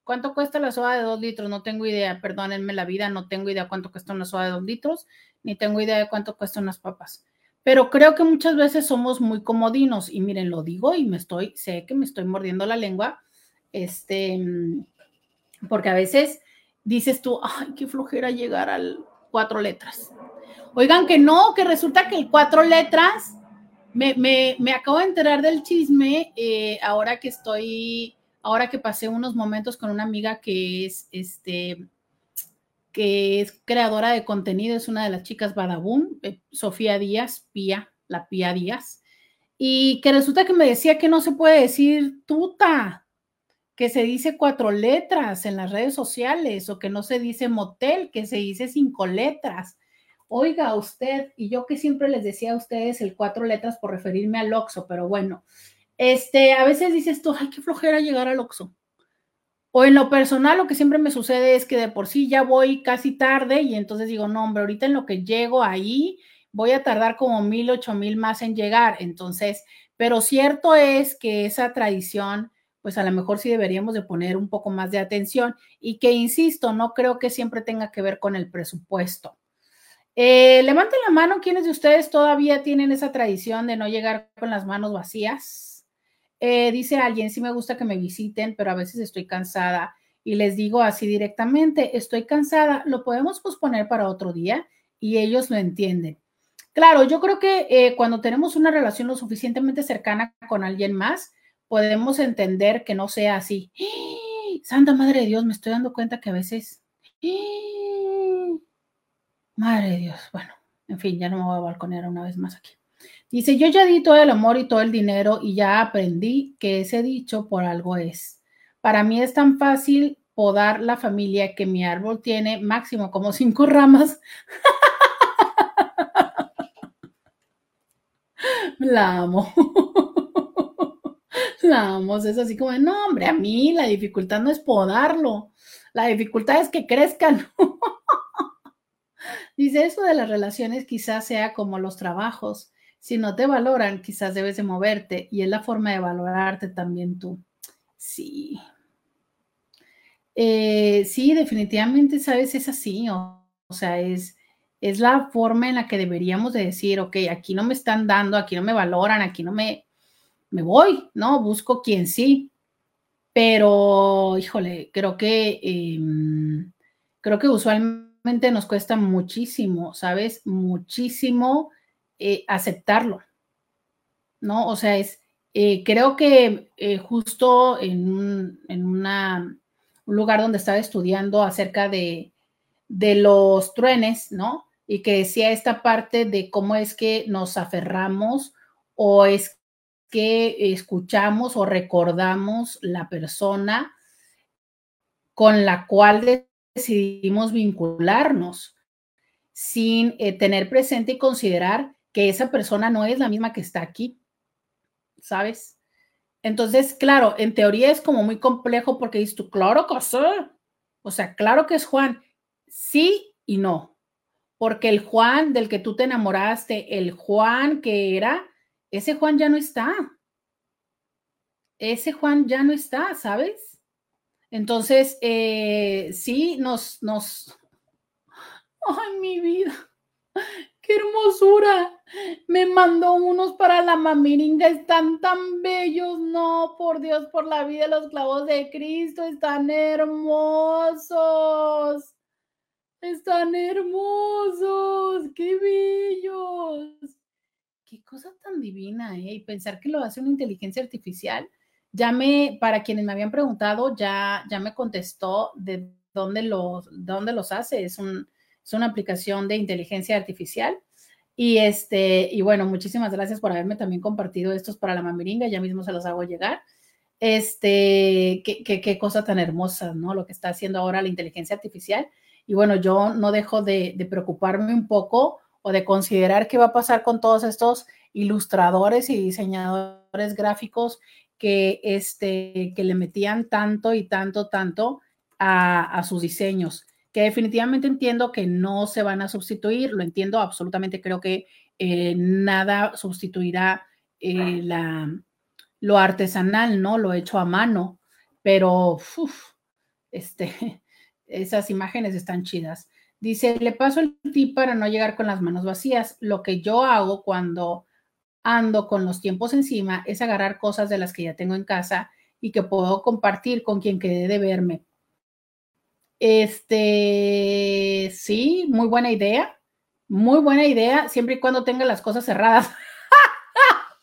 ¿Cuánto cuesta la soda de dos litros? No tengo idea, perdónenme la vida, no tengo idea cuánto cuesta una soda de dos litros, ni tengo idea de cuánto cuestan unas papas. Pero creo que muchas veces somos muy comodinos y miren, lo digo y me estoy, sé que me estoy mordiendo la lengua, este, porque a veces dices tú, ay, qué flojera llegar al cuatro letras. Oigan que no, que resulta que el cuatro letras, me, me, acabo de enterar del chisme eh, ahora que estoy, ahora que pasé unos momentos con una amiga que es, este, que es creadora de contenido, es una de las chicas Badabun, eh, Sofía Díaz, Pía, la Pía Díaz, y que resulta que me decía que no se puede decir tuta, que se dice cuatro letras en las redes sociales o que no se dice motel, que se dice cinco letras. Oiga usted, y yo que siempre les decía a ustedes el cuatro letras por referirme al Oxo, pero bueno, este, a veces dices tú, ay, qué flojera llegar al Oxo. O en lo personal, lo que siempre me sucede es que de por sí ya voy casi tarde y entonces digo, no, hombre, ahorita en lo que llego ahí voy a tardar como mil, ocho mil más en llegar. Entonces, pero cierto es que esa tradición pues a lo mejor sí deberíamos de poner un poco más de atención y que, insisto, no creo que siempre tenga que ver con el presupuesto. Eh, levanten la mano quienes de ustedes todavía tienen esa tradición de no llegar con las manos vacías. Eh, dice alguien, sí me gusta que me visiten, pero a veces estoy cansada y les digo así directamente, estoy cansada, lo podemos posponer para otro día y ellos lo entienden. Claro, yo creo que eh, cuando tenemos una relación lo suficientemente cercana con alguien más, podemos entender que no sea así. Santa Madre de Dios, me estoy dando cuenta que a veces... Madre de Dios, bueno, en fin, ya no me voy a balconear una vez más aquí. Dice, yo ya di todo el amor y todo el dinero y ya aprendí que ese dicho por algo es. Para mí es tan fácil podar la familia que mi árbol tiene máximo como cinco ramas. La amo. Vamos, es así como, no, hombre, a mí la dificultad no es podarlo, la dificultad es que crezcan. Dice, eso de las relaciones quizás sea como los trabajos. Si no te valoran, quizás debes de moverte y es la forma de valorarte también tú. Sí. Eh, sí, definitivamente, sabes, es así. O, sea, es, es la forma en la que deberíamos de decir, ok, aquí no me están dando, aquí no me valoran, aquí no me, me voy, ¿no? Busco quien sí. Pero, híjole, creo que, em, creo que usualmente nos cuesta muchísimo, ¿sabes? Muchísimo eh, aceptarlo, ¿no? O sea, es, eh, creo que eh, justo en, un, en una, un lugar donde estaba estudiando acerca de, de los truenes, ¿no? Y que decía esta parte de cómo es que nos aferramos o es que escuchamos o recordamos la persona con la cual decidimos vincularnos sin tener presente y considerar que esa persona no es la misma que está aquí, ¿sabes? Entonces, claro, en teoría es como muy complejo porque dices tú, claro que sí. O sea, claro que es Juan. Sí y no. Porque el Juan del que tú te enamoraste, el Juan que era, ese Juan ya no está. Ese Juan ya no está, ¿sabes? Entonces, eh, sí, nos, nos... ¡Ay, mi vida! ¡Qué hermosura! Me mandó unos para la mamiringa, están tan bellos. No, por Dios, por la vida de los clavos de Cristo, están hermosos. Están hermosos, qué bellos qué cosa tan divina, ¿eh? Y pensar que lo hace una inteligencia artificial. Ya me, para quienes me habían preguntado, ya, ya me contestó de dónde los, dónde los hace. Es, un, es una aplicación de inteligencia artificial. Y este, y bueno, muchísimas gracias por haberme también compartido estos para la mamiringa, ya mismo se los hago llegar. Este, qué, qué, cosa tan hermosa, ¿no? Lo que está haciendo ahora la inteligencia artificial. Y bueno, yo no dejo de, de preocuparme un poco o de considerar qué va a pasar con todos estos ilustradores y diseñadores gráficos que, este, que le metían tanto y tanto, tanto a, sus diseños, que definitivamente entiendo que no se van a sustituir, lo entiendo absolutamente, creo que eh, nada sustituirá eh, la, lo artesanal, ¿no? Lo hecho a mano, pero este, esas imágenes están chidas. Dice, le paso el tip para no llegar con las manos vacías. Lo que yo hago cuando ando con los tiempos encima es agarrar cosas de las que ya tengo en casa y que puedo compartir con quien quede de verme. Este, sí, muy buena idea. Muy buena idea, siempre y cuando tenga las cosas cerradas.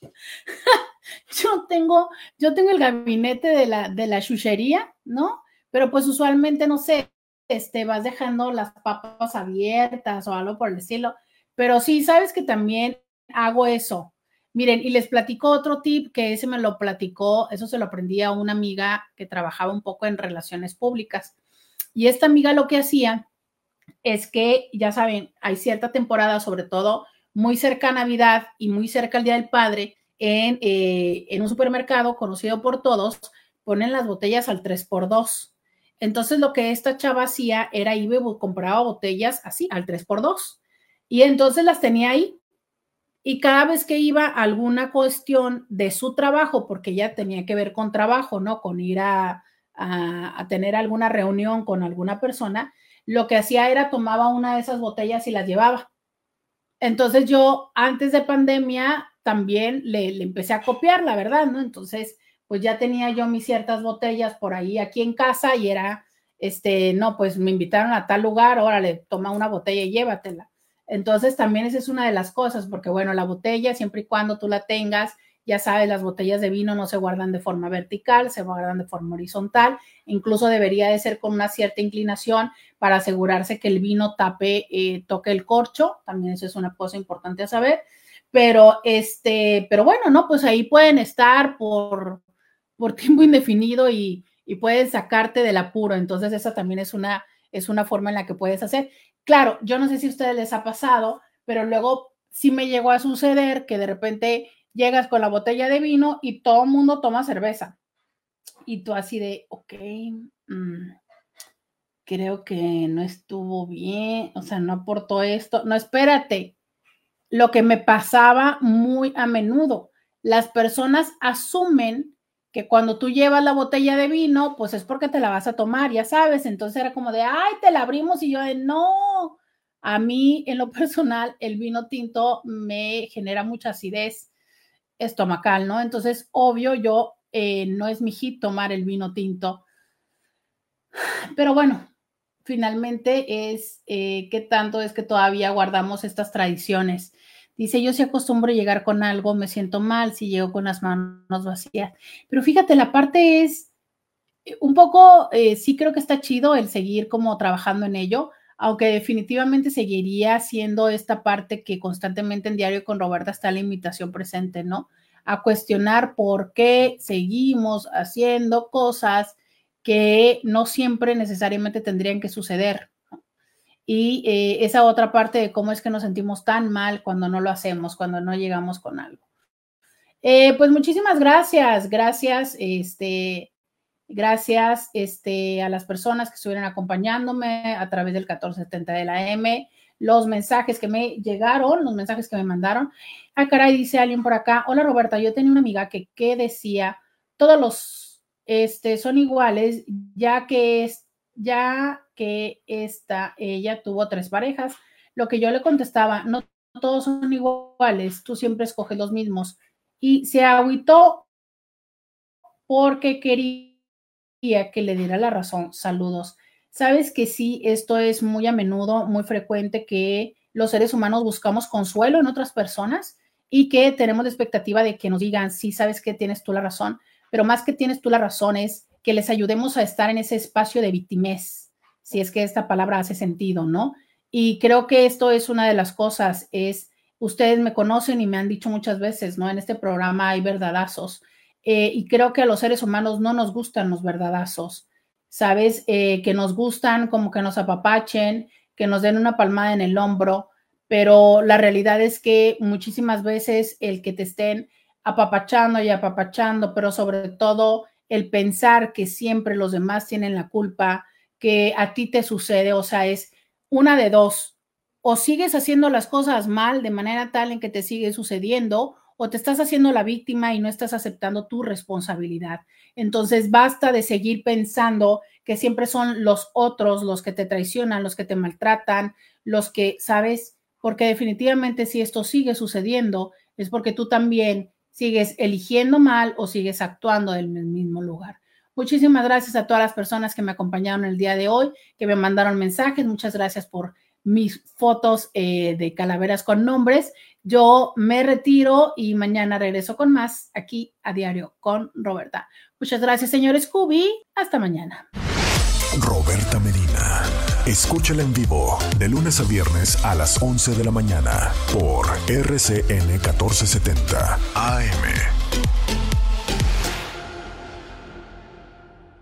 yo tengo, yo tengo el gabinete de la, de la chuchería, ¿no? Pero pues usualmente, no sé, este, vas dejando las papas abiertas o algo por el estilo. Pero sí, sabes que también hago eso. Miren, y les platico otro tip que ese me lo platicó, eso se lo aprendí a una amiga que trabajaba un poco en relaciones públicas. Y esta amiga lo que hacía es que, ya saben, hay cierta temporada, sobre todo muy cerca Navidad y muy cerca al Día del Padre, en, eh, en un supermercado conocido por todos, ponen las botellas al 3x2. Entonces lo que esta chava hacía era ir y compraba botellas así, al 3x2. Y entonces las tenía ahí. Y cada vez que iba a alguna cuestión de su trabajo, porque ya tenía que ver con trabajo, ¿no? Con ir a, a, tener alguna reunión con alguna persona, lo que hacía era tomaba una de esas botellas y las llevaba. Entonces yo antes de pandemia también le, le, empecé a copiar, la verdad, ¿no? Entonces, pues ya tenía yo mis ciertas botellas por ahí aquí en casa y era, este, no, pues me invitaron a tal lugar, órale, toma una botella y llévatela. Entonces también esa es una de las cosas, porque bueno, la botella, siempre y cuando tú la tengas ya sabes, las botellas de vino no se guardan de forma vertical, se guardan de forma horizontal. Incluso debería de ser con una cierta inclinación para asegurarse que el vino tape, eh, toque el corcho. También eso es una cosa importante a saber. Pero, este, pero bueno, ¿no? Pues ahí pueden estar por, por tiempo indefinido y, y pueden sacarte del apuro. Entonces, esa también es una, es una forma en la que puedes hacer. Claro, yo no sé si a ustedes les ha pasado, pero luego sí me llegó a suceder que de repente llegas con la botella de vino y todo el mundo toma cerveza. Y tú así de, ok, mm, creo que no estuvo bien, o sea, no aportó esto. No, espérate. Lo que me pasaba muy a menudo, las personas asumen que cuando tú llevas la botella de vino, pues es porque te la vas a tomar, ya sabes. Entonces era como de, ay, te la abrimos y yo de, no. A mí, en lo personal, el vino tinto me genera mucha acidez estomacal, ¿no? Entonces, obvio, yo eh, no es mi hit tomar el vino tinto. Pero bueno, finalmente es eh, qué tanto es que todavía guardamos estas tradiciones. Dice, yo si acostumbro llegar con algo, me siento mal si llego con las manos vacías. Pero fíjate, la parte es eh, un poco, sí creo que está chido el seguir como trabajando en ello, aunque definitivamente seguiría siendo esta parte que constantemente en Diario con Roberta está la invitación presente, ¿no? A cuestionar por qué seguimos haciendo cosas que no siempre necesariamente tendrían que suceder. Y eh, esa otra parte de cómo es que nos sentimos tan mal cuando no lo hacemos, cuando no llegamos con algo. Eh, pues muchísimas gracias, gracias, este, Gracias este, a las personas que estuvieron acompañándome a través del 1470 de la M, los mensajes que me llegaron, los mensajes que me mandaron. Ah, caray, dice alguien por acá. Hola Roberta, yo tenía una amiga que, que decía, todos los este, son iguales, ya que ya que esta, ella tuvo tres parejas. Lo que yo le contestaba, no todos son iguales, tú siempre escoges los mismos. Y se agüitó porque quería que le diera la razón. Saludos. Sabes que sí, esto es muy a menudo, muy frecuente que los seres humanos buscamos consuelo en otras personas y que tenemos la expectativa de que nos digan, sí, sabes que tienes tú la razón, pero más que tienes tú la razón es que les ayudemos a estar en ese espacio de victimez, si es que esta palabra hace sentido, ¿no? Y creo que esto es una de las cosas, es, ustedes me conocen y me han dicho muchas veces, ¿no? En este programa hay verdadazos eh, y creo que a los seres humanos no nos gustan los verdadazos, ¿sabes? Eh, que nos gustan como que nos apapachen, que nos den una palmada en el hombro, pero la realidad es que muchísimas veces el que te estén apapachando y apapachando, pero sobre todo el pensar que siempre los demás tienen la culpa, que a ti te sucede, o sea, es una de dos, o sigues haciendo las cosas mal de manera tal en que te sigue sucediendo, o te estás haciendo la víctima y no estás aceptando tu responsabilidad. Entonces, basta de seguir pensando que siempre son los otros los que te traicionan, los que te maltratan, los que, ¿sabes? Porque definitivamente si esto sigue sucediendo es porque tú también sigues eligiendo mal o sigues actuando en el mismo lugar. Muchísimas gracias a todas las personas que me acompañaron el día de hoy, que me mandaron mensajes. Muchas gracias por mis fotos eh, de calaveras con nombres. Yo me retiro y mañana regreso con más aquí a diario con Roberta. Muchas gracias, señor Scooby. Hasta mañana. Roberta Medina. Escúchala en vivo de lunes a viernes a las 11 de la mañana por RCN 1470 AM.